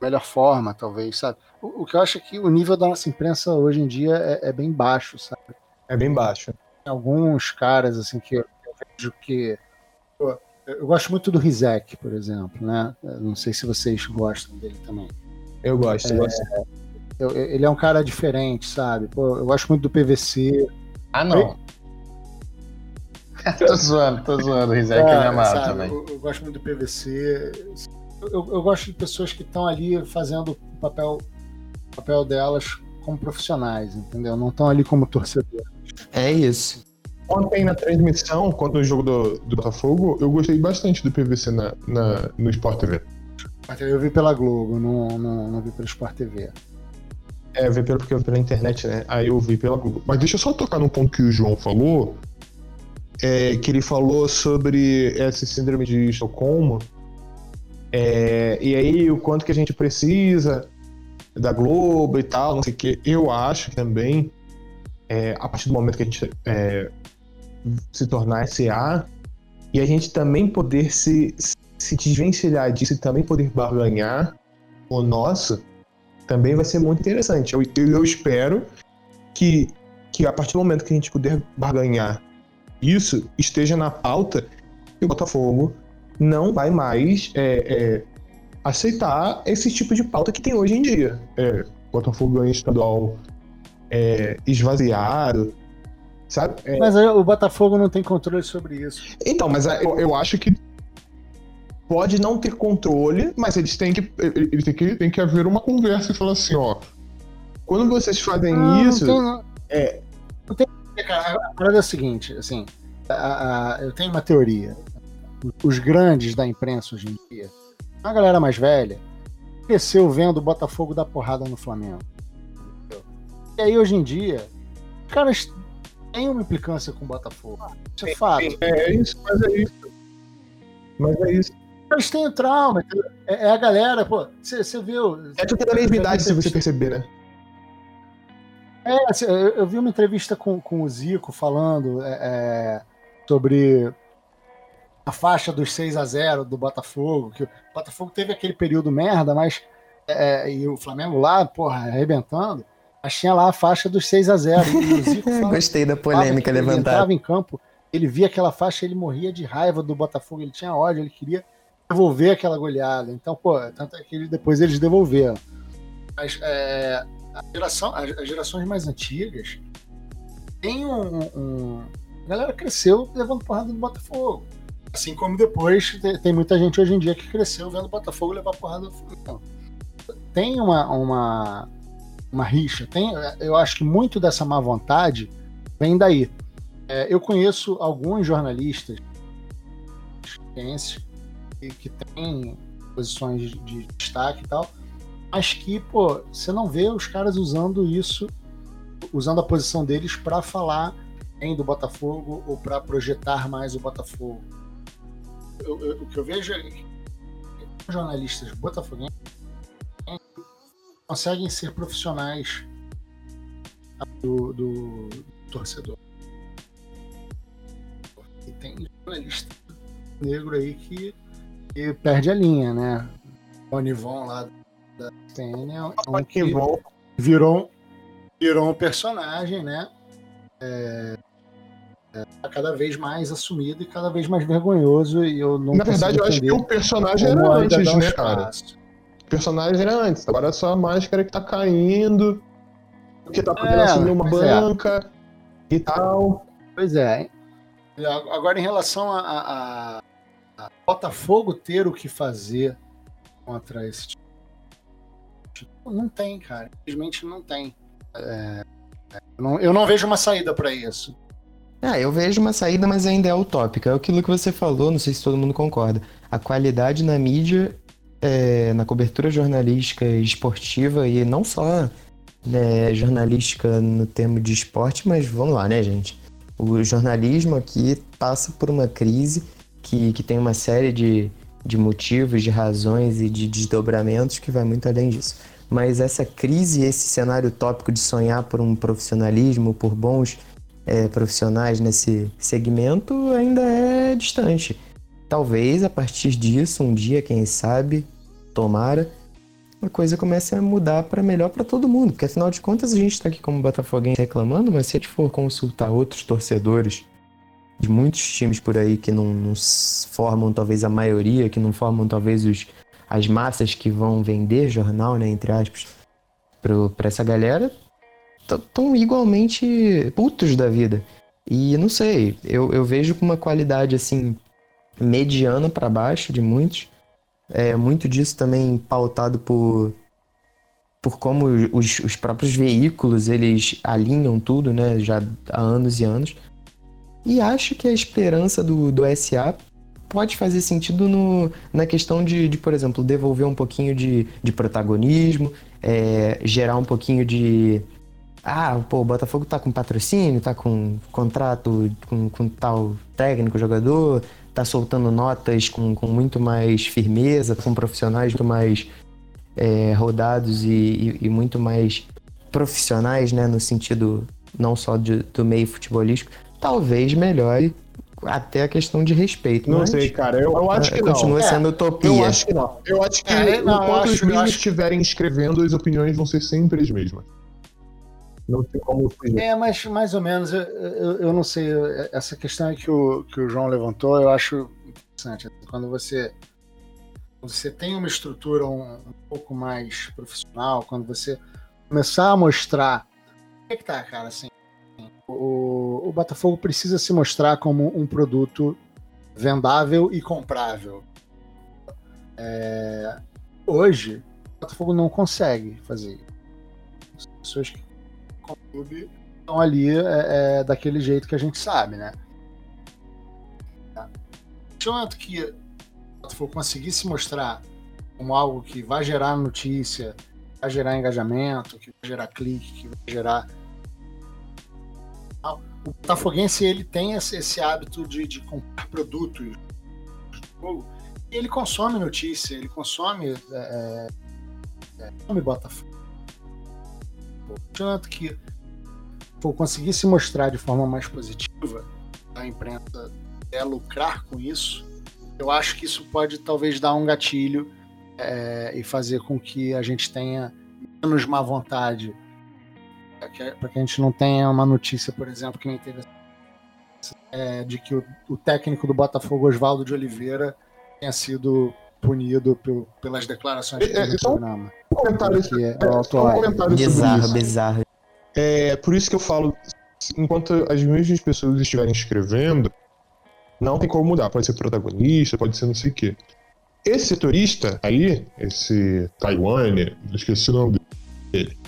melhor forma, talvez, sabe? O, o, que eu acho é que o nível da nossa imprensa hoje em dia é, é bem baixo, sabe? É bem baixo. Tem alguns caras, assim, que eu, eu vejo que pô, eu gosto muito do Rizek, por exemplo, né? Eu não sei se vocês gostam dele também. Eu gosto, é, eu gosto. Eu, ele é um cara diferente, sabe? Pô, eu gosto muito do PVC. Ah, não. tô zoando, tô zoando. O Rizek é, é amado também. Eu, eu, gosto muito do PVC. Eu, eu gosto de pessoas que estão ali fazendo o papel, papel delas como profissionais, entendeu? Não estão ali como torcedores. É isso. Ontem na transmissão, quando o jogo do, do Botafogo, eu gostei bastante do PVC na, na, no Sport TV. Eu vi pela Globo, não, não, não vi pelo Sport TV. É, eu vi pela, porque, pela internet, né? Aí eu vi pela Globo. Mas deixa eu só tocar no ponto que o João falou. É, que ele falou sobre essa síndrome de Estocolmo. É, e aí, o quanto que a gente precisa da Globo e tal, não sei o que. Eu acho também, é, a partir do momento que a gente é, se tornar SA e a gente também poder se, se desvencilhar disso e também poder barganhar o nosso, também vai ser muito interessante. Eu, eu espero que, que a partir do momento que a gente puder barganhar isso esteja na pauta e o Botafogo não vai mais é, é, aceitar esse tipo de pauta que tem hoje em dia. É, Botafogo ganha estadual é, esvaziado, Sabe? É, Mas o Botafogo não tem controle sobre isso. Então, mas eu, eu acho que pode não ter controle, mas eles têm que. Eles têm que, tem que haver uma conversa e falar assim, ó. Quando vocês fazem Não, isso. Não tem, não. é- Não tem, cara, a parada é a seguinte, assim, a- a- eu tenho uma teoria. Os grandes da imprensa hoje em dia, a galera mais velha, cresceu vendo o Botafogo dar porrada no Flamengo. E aí, hoje em dia, os caras têm uma implicância com o Botafogo. Isso é fato. Sim, é isso, mas é isso. Mas é isso. Eles têm trauma. entendeu? É, é a galera, pô, você viu. É tudo da mesma idade, se você perceber, né? É, eu, eu vi uma entrevista com, com o Zico falando é, é, sobre a faixa dos 6 a 0 do Botafogo, que o Botafogo teve aquele período merda, mas é, e o Flamengo lá, porra, arrebentando, mas tinha lá a faixa dos 6 a 0 E o Zico fala, Gostei da polêmica que ele levantada. entrava em campo, ele via aquela faixa, ele morria de raiva do Botafogo, ele tinha ódio, ele queria devolver aquela goleada. Então, pô, tanto é que ele- depois eles devolveram. Mas é, a geração, as, as gerações mais antigas tem um, um- A galera cresceu levando porrada do Botafogo. Assim como depois te- tem muita gente hoje em dia que cresceu vendo o Botafogo levar porrada do Flamengo. Tem uma, uma, uma rixa. Tem, eu acho que muito dessa má vontade vem daí. É, eu conheço alguns jornalistas que, que têm posições de, de destaque e tal, mas que, pô, você não vê os caras usando isso, usando a posição deles para falar em do Botafogo ou para projetar mais o Botafogo. Eu- eu- o que eu vejo é que jornalistas botafoguenses conseguem ser profissionais do, do torcedor. E tem jornalista negro aí que, que perde a linha, né? O Onivon lá da TN é um que virou, virou um personagem, né? É, tá cada vez mais assumido e cada vez mais vergonhoso. E eu não Na verdade, eu acho que o personagem era antes, um né, cara? O personagem era antes. Agora é só a máscara que tá caindo. Porque tá podendo É, assumir uma é. banca e tal. Pois é. E a- Agora, em relação a, a- a- Botafogo ter o que fazer contra esse tipo, não tem, cara. Infelizmente não tem. É, é, eu, não, eu não vejo uma saída para isso. Ah, eu vejo uma saída, mas ainda é utópica. É aquilo que você falou, não sei se todo mundo concorda. A qualidade na mídia, é, na cobertura jornalística e esportiva, e não só né, jornalística no termo de esporte, mas vamos lá, né, gente? O jornalismo aqui passa por uma crise que, que tem uma série de, de motivos, de razões e de desdobramentos que vai muito além disso. Mas essa crise, esse cenário utópico de sonhar por um profissionalismo, por bons é, profissionais nesse segmento ainda é distante. Talvez a partir disso, um dia, quem sabe, tomara, a coisa comece a mudar para melhor para todo mundo. Porque afinal de contas a gente está aqui como botafoguense reclamando, mas se a gente for consultar outros torcedores de muitos times por aí que não, não formam talvez a maioria, que não formam talvez os, as massas que vão vender jornal, né, entre aspas, para essa galera, estão igualmente putos da vida. E não sei, eu, eu vejo com uma qualidade assim mediana para baixo de muitos. É muito disso também pautado por por como os, os próprios veículos eles alinham tudo, né, já há anos e anos. E acho que a esperança do, do SA pode fazer sentido no, na questão de, de, por exemplo, devolver um pouquinho de, de protagonismo, é, gerar um pouquinho de. Ah, pô, o Botafogo tá com patrocínio, tá com contrato com, com tal técnico, jogador, tá soltando notas com, com muito mais firmeza, com profissionais muito mais é, rodados e, e, e muito mais profissionais, né, no sentido não só de, do meio futebolístico, talvez melhore até a questão de respeito. Não mas, sei, cara. Eu, eu acho é, que não. Continua É, sendo utopia. Eu acho que não. Eu acho que É, não, enquanto acho- os mídias acho- estiverem escrevendo, as opiniões vão ser sempre as mesmas. Não tem como fugir. É, mas mais ou menos, eu, eu, eu não sei, essa questão que o, que o João levantou, eu acho interessante. Quando você, você tem uma estrutura um, um pouco mais profissional, quando você começar a mostrar. O que, que tá, cara? Assim, o, o Botafogo precisa se mostrar como um produto vendável e comprável. É, hoje, o Botafogo não consegue fazer As pessoas que clube estão ali é, é, daquele jeito que a gente sabe, né? Tanto que o Botafogo conseguir se mostrar como algo que vai gerar notícia, vai gerar engajamento, que vai gerar clique, que vai gerar. O Botafoguense ele tem esse, hábito de, de, comprar produtos. Ele consome notícia, ele consome. É, é, consome Botafogo. Tanto que for conseguir se mostrar de forma mais positiva, a imprensa é lucrar com isso, eu acho que isso pode talvez dar um gatilho é, e fazer com que a gente tenha menos má vontade. Para que, que, a gente não tenha uma notícia, por exemplo, que nem teve é, de que o, o, técnico do Botafogo, Oswaldo de Oliveira, tenha sido punido por, pelas declarações que é, no programa. Um comentário, que é, é, um comentário bizarro, isso. bizarro. É por isso que eu falo, enquanto as mesmas pessoas estiverem escrevendo, não tem como mudar. Pode ser protagonista, pode ser não sei o quê. Esse setorista aí, esse Taiwan, esqueci o nome dele.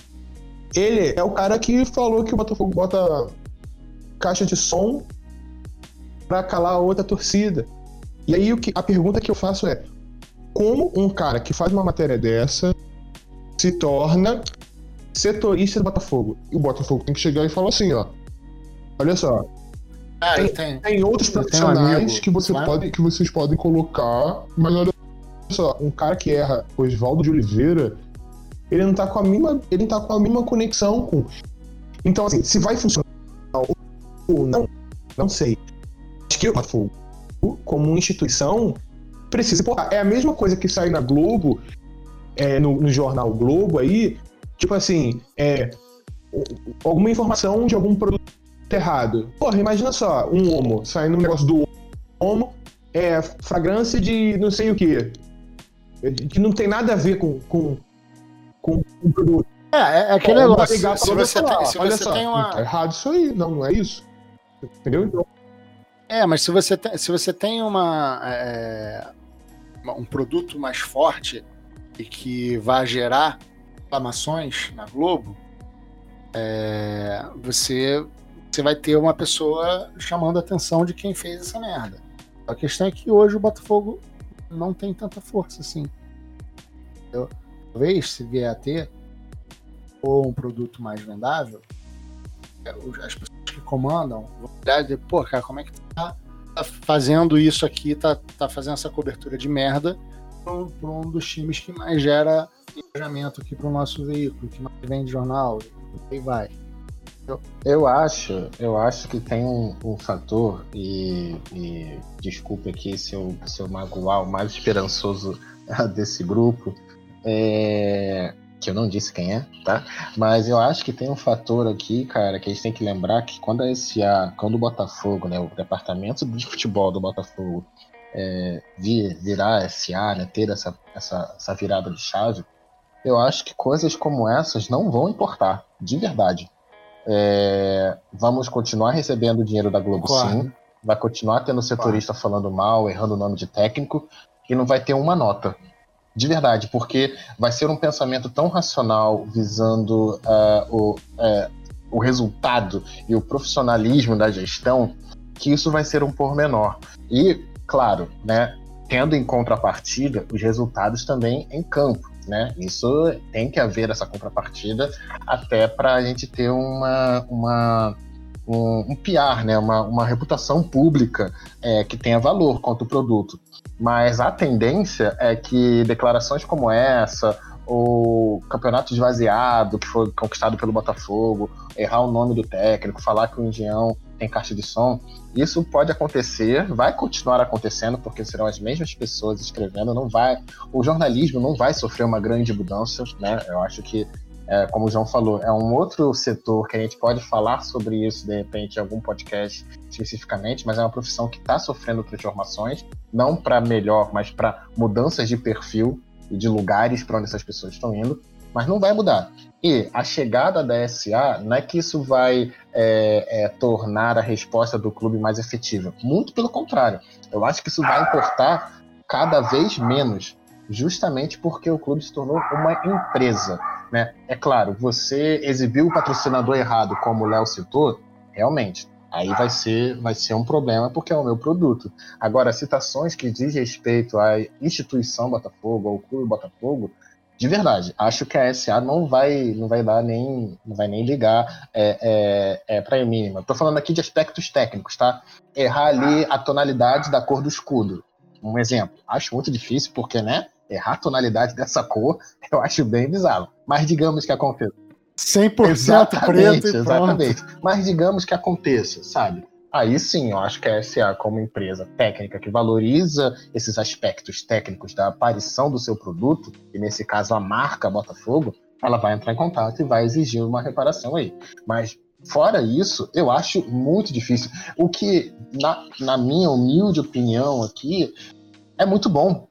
Ele é o cara que falou que o Botafogo bota caixa de som para calar a outra torcida. E aí o que, a pergunta que eu faço é: como um cara que faz uma matéria dessa se torna setorista do Botafogo? E o Botafogo tem que chegar e falar assim, ó. Olha só. Ah, tem, tem, tem, outros profissionais um que, você pode, que vocês podem colocar, mas olha só, um cara que erra, o Oswaldo de Oliveira, ele não tá com a mínima, ele tá com a mínima conexão com. Então, assim, se vai funcionar ou não, não sei. Acho que o Botafogo, como instituição, precisa. Pô, é a mesma coisa que sai na Globo, é, no, no, jornal Globo aí, tipo assim, é, alguma informação de algum produto errado. Porra, imagina só, um homo, saindo um negócio do homo, é fragrância de não sei o que que não tem nada a ver com, com, com o produto. É, é, é aquele negócio. Se você, falar, tem, se você só, tem uma. Tá errado isso aí, não, não é isso. Entendeu? Então... É, mas se você tem, se você tem uma, é, um produto mais forte e que vai gerar reclamações na Globo, é, você, você vai ter uma pessoa chamando a atenção de quem fez essa merda. A questão é que hoje o Botafogo não tem tanta força assim. Talvez, se vier a ter, ou um produto mais vendável, é, as pessoas que comandam vão olhar e dizer, pô, cara, como é que tá, tá fazendo isso aqui, tá, tá fazendo essa cobertura de merda para um dos times que mais gera engajamento aqui para o nosso veículo, que mais vende jornal, e vai. Eu, eu acho, eu acho que tem um, um fator, e, e, desculpe aqui se eu, se eu magoar o mais esperançoso desse grupo, é, que eu não disse quem é, tá? Mas eu acho que tem um fator aqui, cara, que a gente tem que lembrar que quando a SA, quando o Botafogo, né, o departamento de futebol do Botafogo é, vir, virar SA, né, ter essa, essa, essa virada de chave, eu acho que coisas como essas não vão importar, de verdade. É, vamos continuar recebendo dinheiro da Globo claro. sim. Vai continuar tendo setorista claro. falando mal, errando o nome de técnico, e não vai ter uma nota. De verdade, porque vai ser um pensamento tão racional visando uh, o, uh, o resultado e o profissionalismo da gestão que isso vai ser um pormenor. E, claro, né, tendo em contrapartida os resultados também em campo né? Isso tem que haver essa contrapartida até para a gente ter uma, uma um, um PR, né? Uma, uma reputação pública é, que tenha valor quanto o produto. Mas a tendência é que declarações como essa, o campeonato esvaziado que foi conquistado pelo Botafogo, errar o nome do técnico, falar que o Indião tem caixa de som, isso pode acontecer, vai continuar acontecendo, porque serão as mesmas pessoas escrevendo, não vai. O jornalismo não vai sofrer uma grande mudança, né? Eu acho que, é, como o João falou, é um outro setor que a gente pode falar sobre isso, de repente, em algum podcast especificamente, mas é uma profissão que está sofrendo transformações, não para melhor, mas para mudanças de perfil e de lugares para onde essas pessoas estão indo. mas não vai mudar. E a chegada da SA não é que isso vai é, é, tornar a resposta do clube mais efetiva. Muito pelo contrário. Eu acho que isso vai importar cada vez menos, justamente porque o clube se tornou uma empresa. Né? É claro, você exibiu o patrocinador errado, como o Léo citou, realmente. Aí vai ser, vai ser um problema porque é o meu produto. Agora, citações que diz respeito à instituição Botafogo, ao clube Botafogo, de verdade, acho que a SA não vai, não vai dar nem, não vai nem ligar é, é, é para a mínima. Estou falando aqui de aspectos técnicos, tá? Errar ali a tonalidade da cor do escudo. Um exemplo. Acho muito difícil porque, né? Errar a tonalidade dessa cor, eu acho bem bizarro. Mas digamos que aconteça. 100% exatamente, preto e Exatamente. Mas digamos que aconteça, sabe? Aí sim, eu acho que a SA, como empresa técnica que valoriza esses aspectos técnicos da aparição do seu produto, e nesse caso a marca Botafogo, ela vai entrar em contato e vai exigir uma reparação aí. Mas fora isso, eu acho muito difícil. O que, na, na minha humilde opinião aqui, é muito bom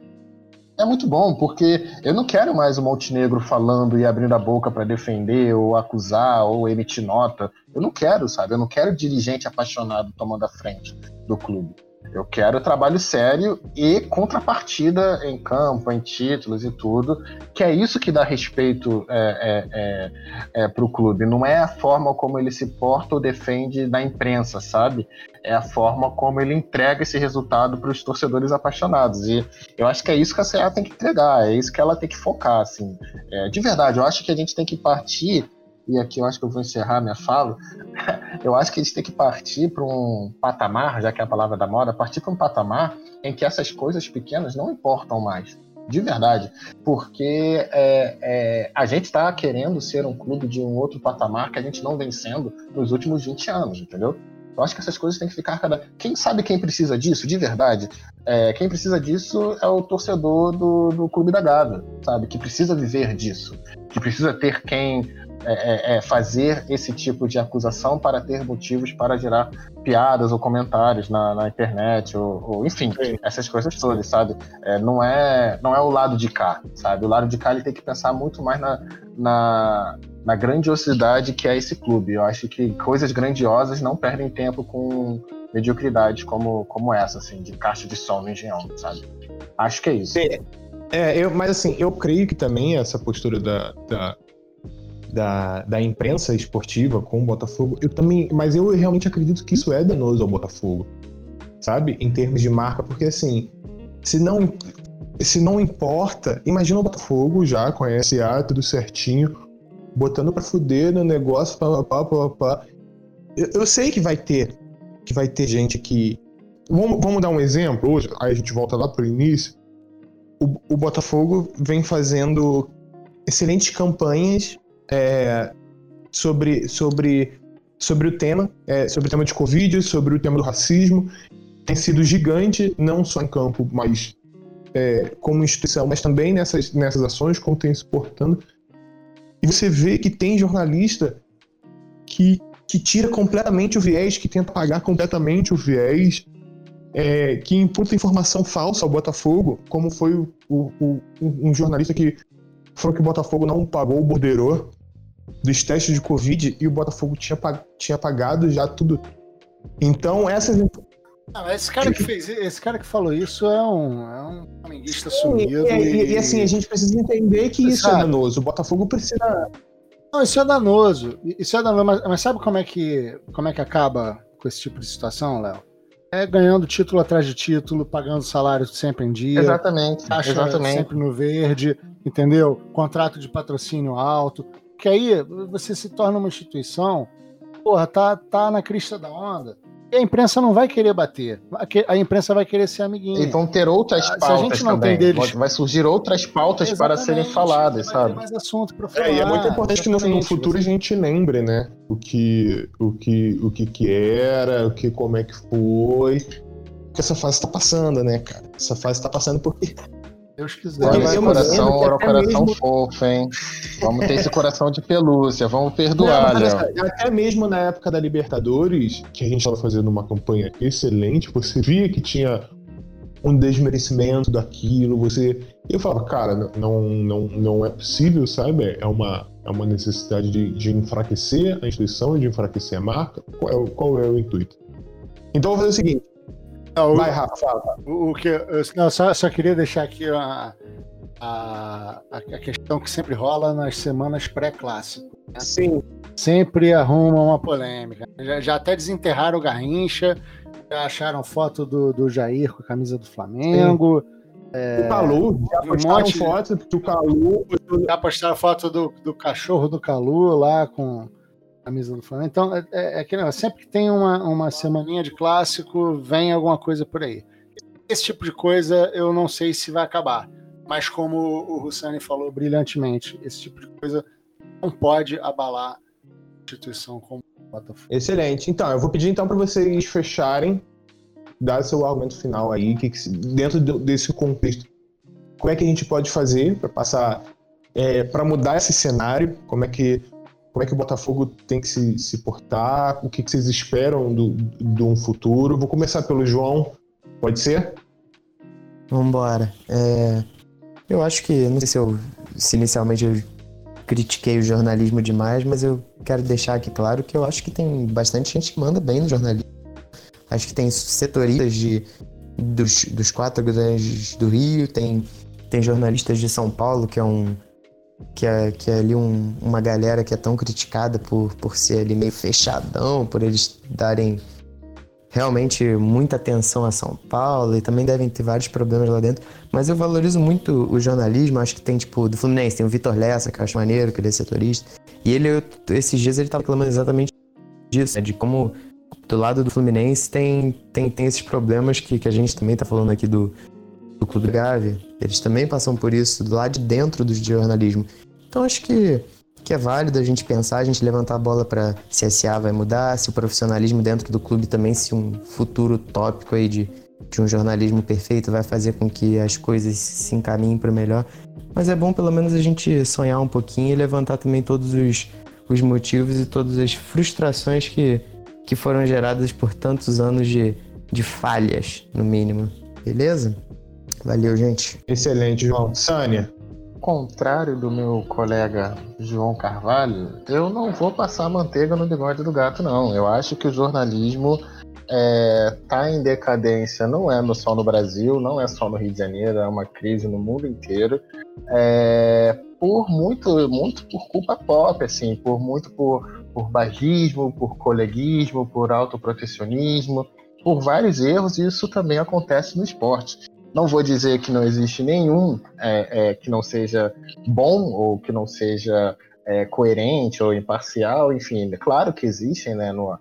é muito bom, porque eu não quero mais o Montenegro falando e abrindo a boca para defender, ou acusar, ou emitir nota. Eu não quero, sabe? Eu não quero dirigente apaixonado tomando a frente do clube. Eu quero trabalho sério e contrapartida em campo, em títulos e tudo, que é isso que dá respeito é, é, é, é para o clube. Não é a forma como ele se porta ou defende na imprensa, sabe? É a forma como ele entrega esse resultado para os torcedores apaixonados. E eu acho que é isso que a CA tem que entregar, é isso que ela tem que focar. Assim. É, de verdade, eu acho que a gente tem que partir e aqui eu acho que eu vou encerrar minha fala, eu acho que a gente tem que partir para um patamar, já que é a palavra da moda, partir para um patamar em que essas coisas pequenas não importam mais. De verdade. Porque é, é, a gente está querendo ser um clube de um outro patamar que a gente não vem sendo nos últimos 20 anos, entendeu? Eu acho que essas coisas têm que ficar cada. Quem sabe quem precisa disso, de verdade? É, quem precisa disso é o torcedor do, do Clube da Gávea, sabe? Que precisa viver disso. Que precisa ter quem é, é, é, fazer esse tipo de acusação para ter motivos para gerar piadas ou comentários na, na internet, ou, ou, enfim, Sim. essas coisas todas, sabe? É, não, é, não é o lado de cá, sabe? O lado de cá ele tem que pensar muito mais na, na, na grandiosidade que é esse clube. Eu acho que coisas grandiosas não perdem tempo com mediocridades como, como essa, assim, de caixa de som no engenhão, sabe? Acho que é isso. É, é, eu, mas assim, eu creio que também essa postura da, da, da, da imprensa esportiva com o Botafogo, eu também, mas eu realmente acredito que isso é danoso ao Botafogo, sabe? Em termos de marca, porque assim, se não se não importa, imagina o Botafogo já com a tudo certinho, botando para fuder no negócio, pá, pá, pá, pá. Eu, eu sei que vai ter que vai ter gente que vamos, vamos dar um exemplo hoje, aí a gente volta lá pro início. O, o Botafogo vem fazendo excelentes campanhas é, sobre, sobre, sobre o tema, é, sobre o tema de Covid, sobre o tema do racismo. Tem sido gigante, não só em campo, mas é, como instituição, mas também nessas, nessas ações, como tem se portando. E você vê que tem jornalista que, que tira completamente o viés, que tenta apagar completamente o viés, é, que imputa informação falsa ao Botafogo, como foi o, o, o, um jornalista que falou que o Botafogo não pagou o borderô dos testes de Covid e o Botafogo tinha, tinha pagado já tudo. Então, essas. Não, esse cara que fez, esse cara que falou isso é um, é um flamenguista sumido. E, e, e, assim, a gente precisa entender que isso é sabe? é danoso. O Botafogo precisa. Não, isso é danoso. Isso é danoso, mas, mas, sabe como é, que, como é que acaba com esse tipo de situação, Léo? É ganhando título atrás de título, pagando salário sempre em dia. Exatamente. Taxa exatamente. sempre no verde, entendeu? Contrato de patrocínio alto. Porque aí você se torna uma instituição, porra, tá, tá na crista da onda. E a imprensa não vai querer bater. A imprensa vai querer ser amiguinha. E vão ter outras pautas Se a gente não também. Tem deles... Vai surgir outras pautas para serem faladas, sabe? Mais assunto para falar. É, e é muito importante que no, no futuro a gente lembre, né? O que, o que, o que, que era, o que, como é que foi. Porque essa fase está passando, né, cara? Essa fase está passando porque Deus quiser. Olha, o coração, era um coração mesmo... fofo, hein? Vamos ter esse coração de pelúcia, vamos perdoar, Não, Léo. Até mesmo na época da Libertadores, que a gente estava fazendo uma campanha excelente, você via que tinha um desmerecimento daquilo, você. Eu falo, cara, não, não, não é possível, sabe? É uma, é uma necessidade de, de enfraquecer a instituição e de enfraquecer a marca. Qual é, o, qual é o intuito? Então, eu vou fazer o seguinte. Não, Vai, Rafa, fala. O, o que eu, não, só, só queria deixar aqui a, a, a questão que sempre rola nas semanas pré-clássico. Né? Sim. Sempre arruma uma polêmica. Já, já até desenterraram o Garrincha, já acharam foto do, do Jair com a camisa do Flamengo. O Calu, já um postaram monte de- foto que o Calu. Já postaram foto do, do cachorro do Calu lá com camisa do Flamengo. Então, é, é, é que negócio, sempre que tem uma, uma semaninha de clássico, vem alguma coisa por aí. Esse tipo de coisa eu não sei se vai acabar. Mas como o Russani falou brilhantemente, esse tipo de coisa não pode abalar a instituição como o Botafogo. Excelente. Então, eu vou pedir então para vocês fecharem, dar seu argumento final aí, que, dentro desse contexto, como é que a gente pode fazer para passar, para mudar esse cenário? Como é que como é que o Botafogo tem que se, se portar? O que, que vocês esperam do, de um futuro? Vou começar pelo João. Pode ser? Vambora. É, eu acho que, não sei se eu se inicialmente eu critiquei o jornalismo demais, mas eu quero deixar aqui claro que eu acho que tem bastante gente que manda bem no jornalismo. Acho que tem setoristas de, dos, dos quatro grandes do Rio, tem, tem jornalistas de São Paulo, que é um. Que é, que é ali um- uma galera que é tão criticada por, por ser ali meio fechadão, por eles darem realmente muita atenção a São Paulo e também devem ter vários problemas lá dentro. Mas eu valorizo muito o jornalismo, acho que tem, tipo, do Fluminense, tem o Vitor Lessa, que eu acho maneiro, que ele é setorista. E ele, eu- esses dias, ele tava reclamando exatamente disso, né, de como do lado do Fluminense tem, tem, tem esses problemas que, que a gente também tá falando aqui do, do Clube Gávea. Eles também passam por isso do lado de dentro do jornalismo. Então acho que, que é válido a gente pensar, a gente levantar a bola para se a vai mudar, se o profissionalismo dentro do clube também, se um futuro tópico aí de, de um jornalismo perfeito vai fazer com que as coisas se encaminhem para o melhor. Mas é bom pelo menos a gente sonhar um pouquinho e levantar também todos os, os motivos e todas as frustrações que, que foram geradas por tantos anos de, de falhas, no mínimo. Beleza? Valeu, gente. Excelente, João. Sânia. contrário do meu colega João Carvalho, eu não vou passar manteiga no bigode do gato, não. Eu acho que o jornalismo está em decadência, não é no- só no Brasil, não é só no Rio de Janeiro, é uma crise no mundo inteiro. É, por muito, muito por culpa pop, assim, por muito por, por barrismo, por coleguismo, por autoprotecionismo, por vários erros, e isso também acontece no esporte. Não vou dizer que não existe nenhum é, é, que não seja bom ou que não seja é, coerente ou imparcial, enfim, claro que existem, né? No,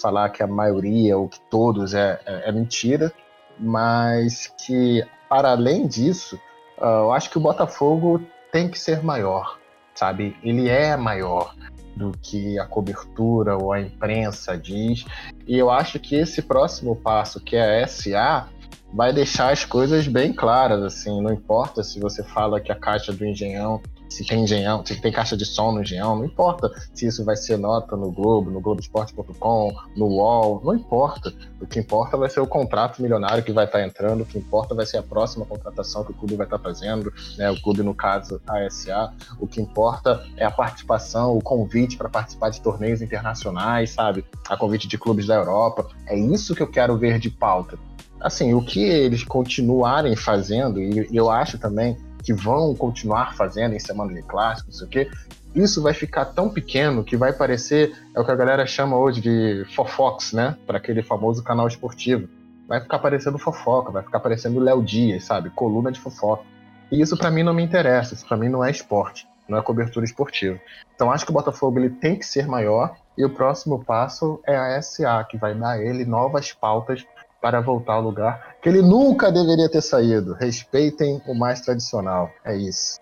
falar que a maioria ou que todos é, é, é mentira, mas que para além disso, ah, eu acho que o Botafogo tem que ser maior, sabe? Ele é maior do que a cobertura ou a imprensa diz, e eu acho que esse próximo passo, que é a SA, vai deixar as coisas bem claras, assim, não importa se você fala que a caixa do engenhão, se tem engenhão, se tem caixa de som no engenhão, não importa se isso vai ser nota no Globo, no Globoesporte.com, no UOL, não importa. O que importa vai ser o contrato milionário que vai estar entrando, o que importa vai ser a próxima contratação que o clube vai estar fazendo, né, o clube, no caso, a SA. O que importa é a participação, o convite para participar de torneios internacionais, sabe? A convite de clubes da Europa. É isso que eu quero ver de pauta assim, o que eles continuarem fazendo, e eu acho também que vão continuar fazendo em semana de clássico, não sei o quê, isso vai ficar tão pequeno que vai parecer, é o que a galera chama hoje de fofox, né? Para aquele famoso canal esportivo. Vai ficar parecendo fofoca, vai ficar parecendo Léo Dias, sabe? Coluna de fofoca. E isso para mim não me interessa, isso para mim não é esporte, não é cobertura esportiva. Então acho que o Botafogo ele tem que ser maior e o próximo passo é a SA, que vai dar ele novas pautas para voltar ao lugar que ele nunca deveria ter saído. Respeitem o mais tradicional. É isso.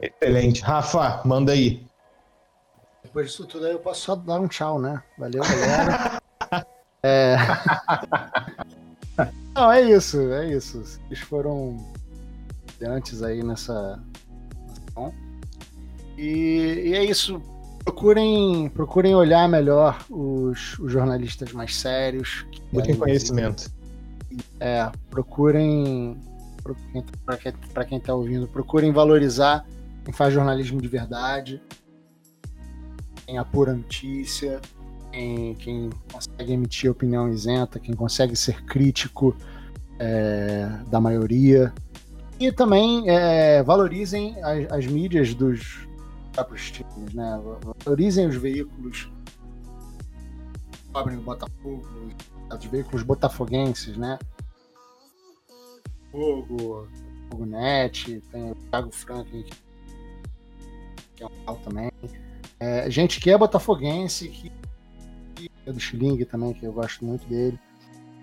Excelente. Rafa, manda aí. Depois disso tudo aí eu posso só dar um tchau, né? Valeu, galera. é... Não, é isso, é isso. Eles foram antes aí nessa. E, e é isso. Procurem, procurem olhar melhor os, os jornalistas mais sérios. Muito conhecimento. É, procurem, para quem, quem tá ouvindo, procurem valorizar quem faz jornalismo de verdade, quem apura notícia, quem, quem consegue emitir opinião isenta, quem consegue ser crítico é, da maioria. E também é, valorizem as, as, mídias dos próprios times, né? Valorizem os veículos cobrem o Botafogo, os veículos botafoguenses, né? Fogo, Fogo Net, tem o Thiago Franklin, que é um tal também. É, gente que é botafoguense, que é do Schilling também, que eu gosto muito dele.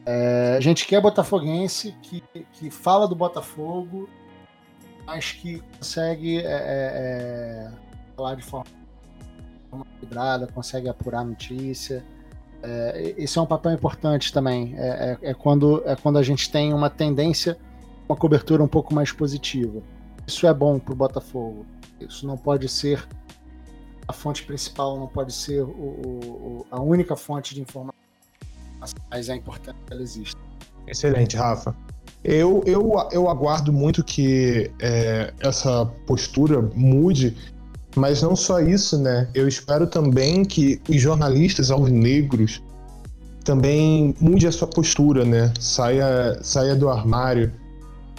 É, gente que é botafoguense, que, que fala do Botafogo, mas que consegue é, é, é falar de forma equilibrada, consegue apurar notícia. É, esse é um papel importante também. É, é, é, quando, é quando a gente tem uma tendência, uma cobertura um pouco mais positiva. Isso é bom para o Botafogo. Isso não pode ser a fonte principal, não pode ser o, o, a única fonte de informação, mas é importante que ela exista. Excelente, Rafa. Eu, eu, eu aguardo muito que é, essa postura mude, mas não só isso, né? Eu espero também que os jornalistas alvinegros também mude a sua postura, né? Saia, saia do armário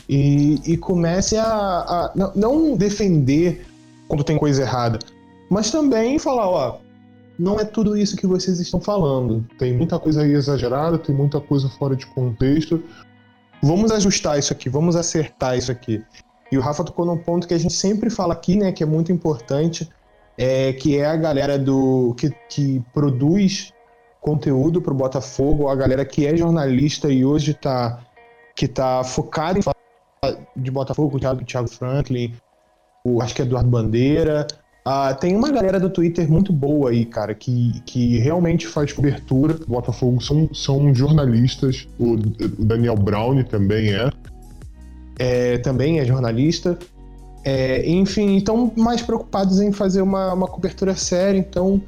e, e comece a, a não, não defender quando tem coisa errada, mas também falar, ó, não é tudo isso que vocês estão falando. Tem muita coisa aí exagerada, tem muita coisa fora de contexto. Vamos ajustar isso aqui, vamos acertar isso aqui. E o Rafa tocou num ponto que a gente sempre fala aqui, né, que é muito importante, é, que é a galera do que, que produz conteúdo para o Botafogo, a galera que é jornalista e hoje tá que tá focada em falar de Botafogo, o Thiago, Thiago Franklin, o acho que é Eduardo Bandeira, Uh, tem uma galera do Twitter muito boa aí, cara, que, que realmente faz cobertura. Botafogo são, são jornalistas. O Daniel Brown também é. É também é jornalista. É, enfim, estão mais preocupados em fazer uma, uma cobertura séria. Então,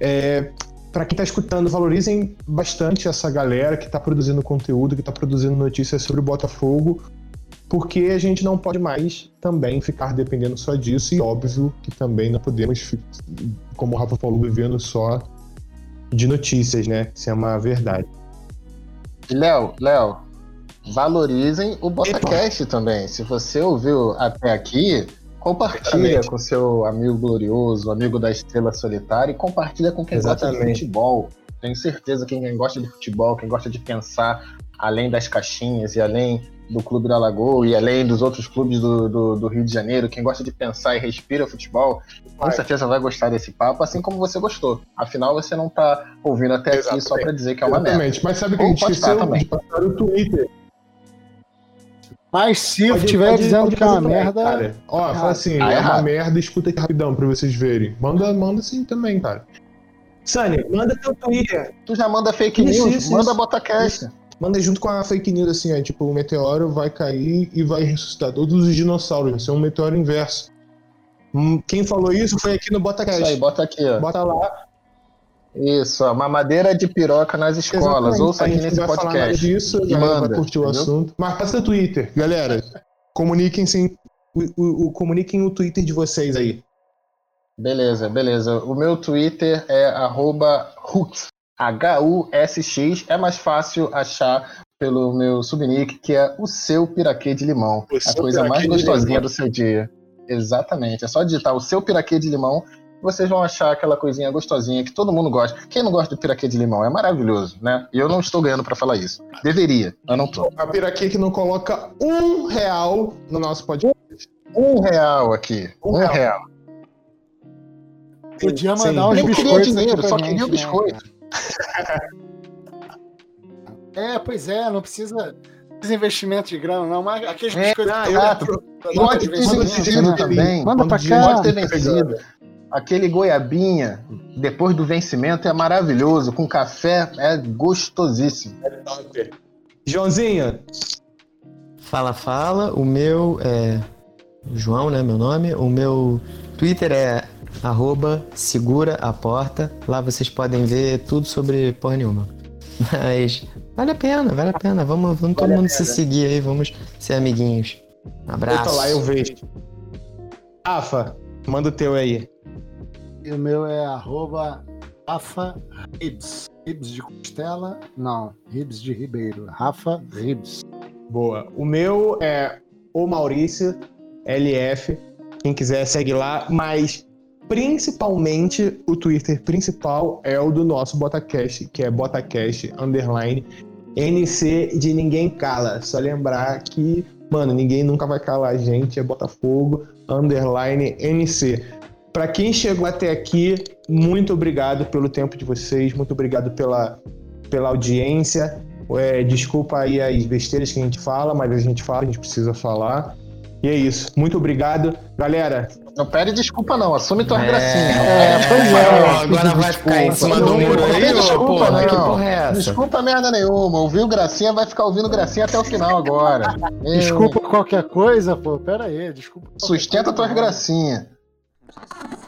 é, para quem está escutando, valorizem bastante essa galera que está produzindo conteúdo, que está produzindo notícias sobre o Botafogo porque a gente não pode mais também ficar dependendo só disso, e óbvio que também não podemos, como o Rafa falou, vivendo só de notícias, né? Isso é uma verdade. Léo, Léo, valorizem o BotaCast também. Se você ouviu até aqui, compartilha Exatamente. com seu amigo glorioso, amigo da estrela solitária, e compartilha com quem Exatamente. gosta de futebol. Tenho certeza que quem gosta de futebol, quem gosta de pensar além das caixinhas e além do Clube da Lagoa e além dos outros clubes do, do, do, Rio de Janeiro, quem gosta de pensar e respira futebol, com certeza vai gostar desse papo, assim como você gostou. Afinal, você não tá ouvindo até Exatamente. aqui só para dizer que é uma Exatamente. merda. Mas sabe que a gente esqueceu também. de passar o Twitter. Mas se eu estiver dizendo que é uma merda. Cara. Ó, ah, fala assim, ah, é, é uma merda, escuta aqui rapidão pra vocês verem. Manda, manda assim também, cara. Sani, manda teu Twitter. Tu já manda fake isso, news, isso, manda isso. bota cast. Manda junto com a fake news assim, ó, tipo, o meteoro vai cair e vai ressuscitar todos os dinossauros. Vai ser um meteoro inverso. Hum, quem falou isso foi aqui no BotaCast. Isso aí, bota aqui, ó. Bota lá. Isso, a mamadeira de piroca nas escolas. Exatamente. Ouça aqui nesse vai podcast. Falar disso, e manda, vai curtir entendeu? o assunto. Mas passa o Twitter, galera. Comuniquem sim. O, o, o, comuniquem o Twitter de vocês aí. Beleza, beleza. O meu Twitter é arroba H-U-S-X. É mais fácil achar pelo meu subnick, que é o seu piraquê de limão. O a coisa mais gostosinha do seu dia. Exatamente. É só digitar o seu piraquê de limão vocês vão achar aquela coisinha gostosinha que todo mundo gosta. Quem não gosta do piraquê de limão? É maravilhoso, né? E eu não estou ganhando para falar isso. Deveria, mas não tô. A piraquê que não coloca um real no nosso podcast. Um real aqui. Um, um real. real. Podia mandar uns biscoitos. Não queria dinheiro, só queria o né, biscoito. é, pois é, não precisa desinvestimento de grana, não. Mas aqueles é, biscoitos não, eu, pode ter vencido também. Manda pra cá. Pode ter vencido. Aquele goiabinha, depois do vencimento, é maravilhoso. Com café, é gostosíssimo. É Joãozinho. Fala, fala. O meu é João, né? Meu nome. O meu Twitter é arroba segura a porta. Lá vocês podem ver tudo sobre porra nenhuma. Mas Vale a pena, vale a pena. Vamos, vamos Vale todo mundo se seguir aí, vamos ser amiguinhos. Um Eu abraço. tô lá, eu vejo. Rafa, manda o teu aí. E o meu é arroba Rafa Ribs. Ribs de costela? Não, Ribs de Ribeiro. Rafa Ribs. Boa. O meu é o Maurício LF. Quem quiser segue lá, mas principalmente o Twitter principal é o do nosso Botacast, que é Botacast underline NC de ninguém cala. Só lembrar que, mano, ninguém nunca vai calar a gente, é Botafogo underline NC. Pra quem chegou até aqui, muito obrigado pelo tempo de vocês, muito obrigado pela, pela audiência. É, desculpa aí as besteiras que a gente fala, mas a gente fala, a gente precisa falar. E é isso. Muito obrigado. Galera, Não pede desculpa, não. Assume tuas É, gracinhas. é, pois Fala, é. ó, Agora vai ficar em cima do Não, muro não aí, desculpa, porra, que não. porra é essa? Desculpa merda nenhuma. Ouviu gracinha, vai ficar ouvindo gracinha até o final agora. Desculpa qualquer coisa, pô. Pera aí, desculpa. Sustenta tuas não. Gracias.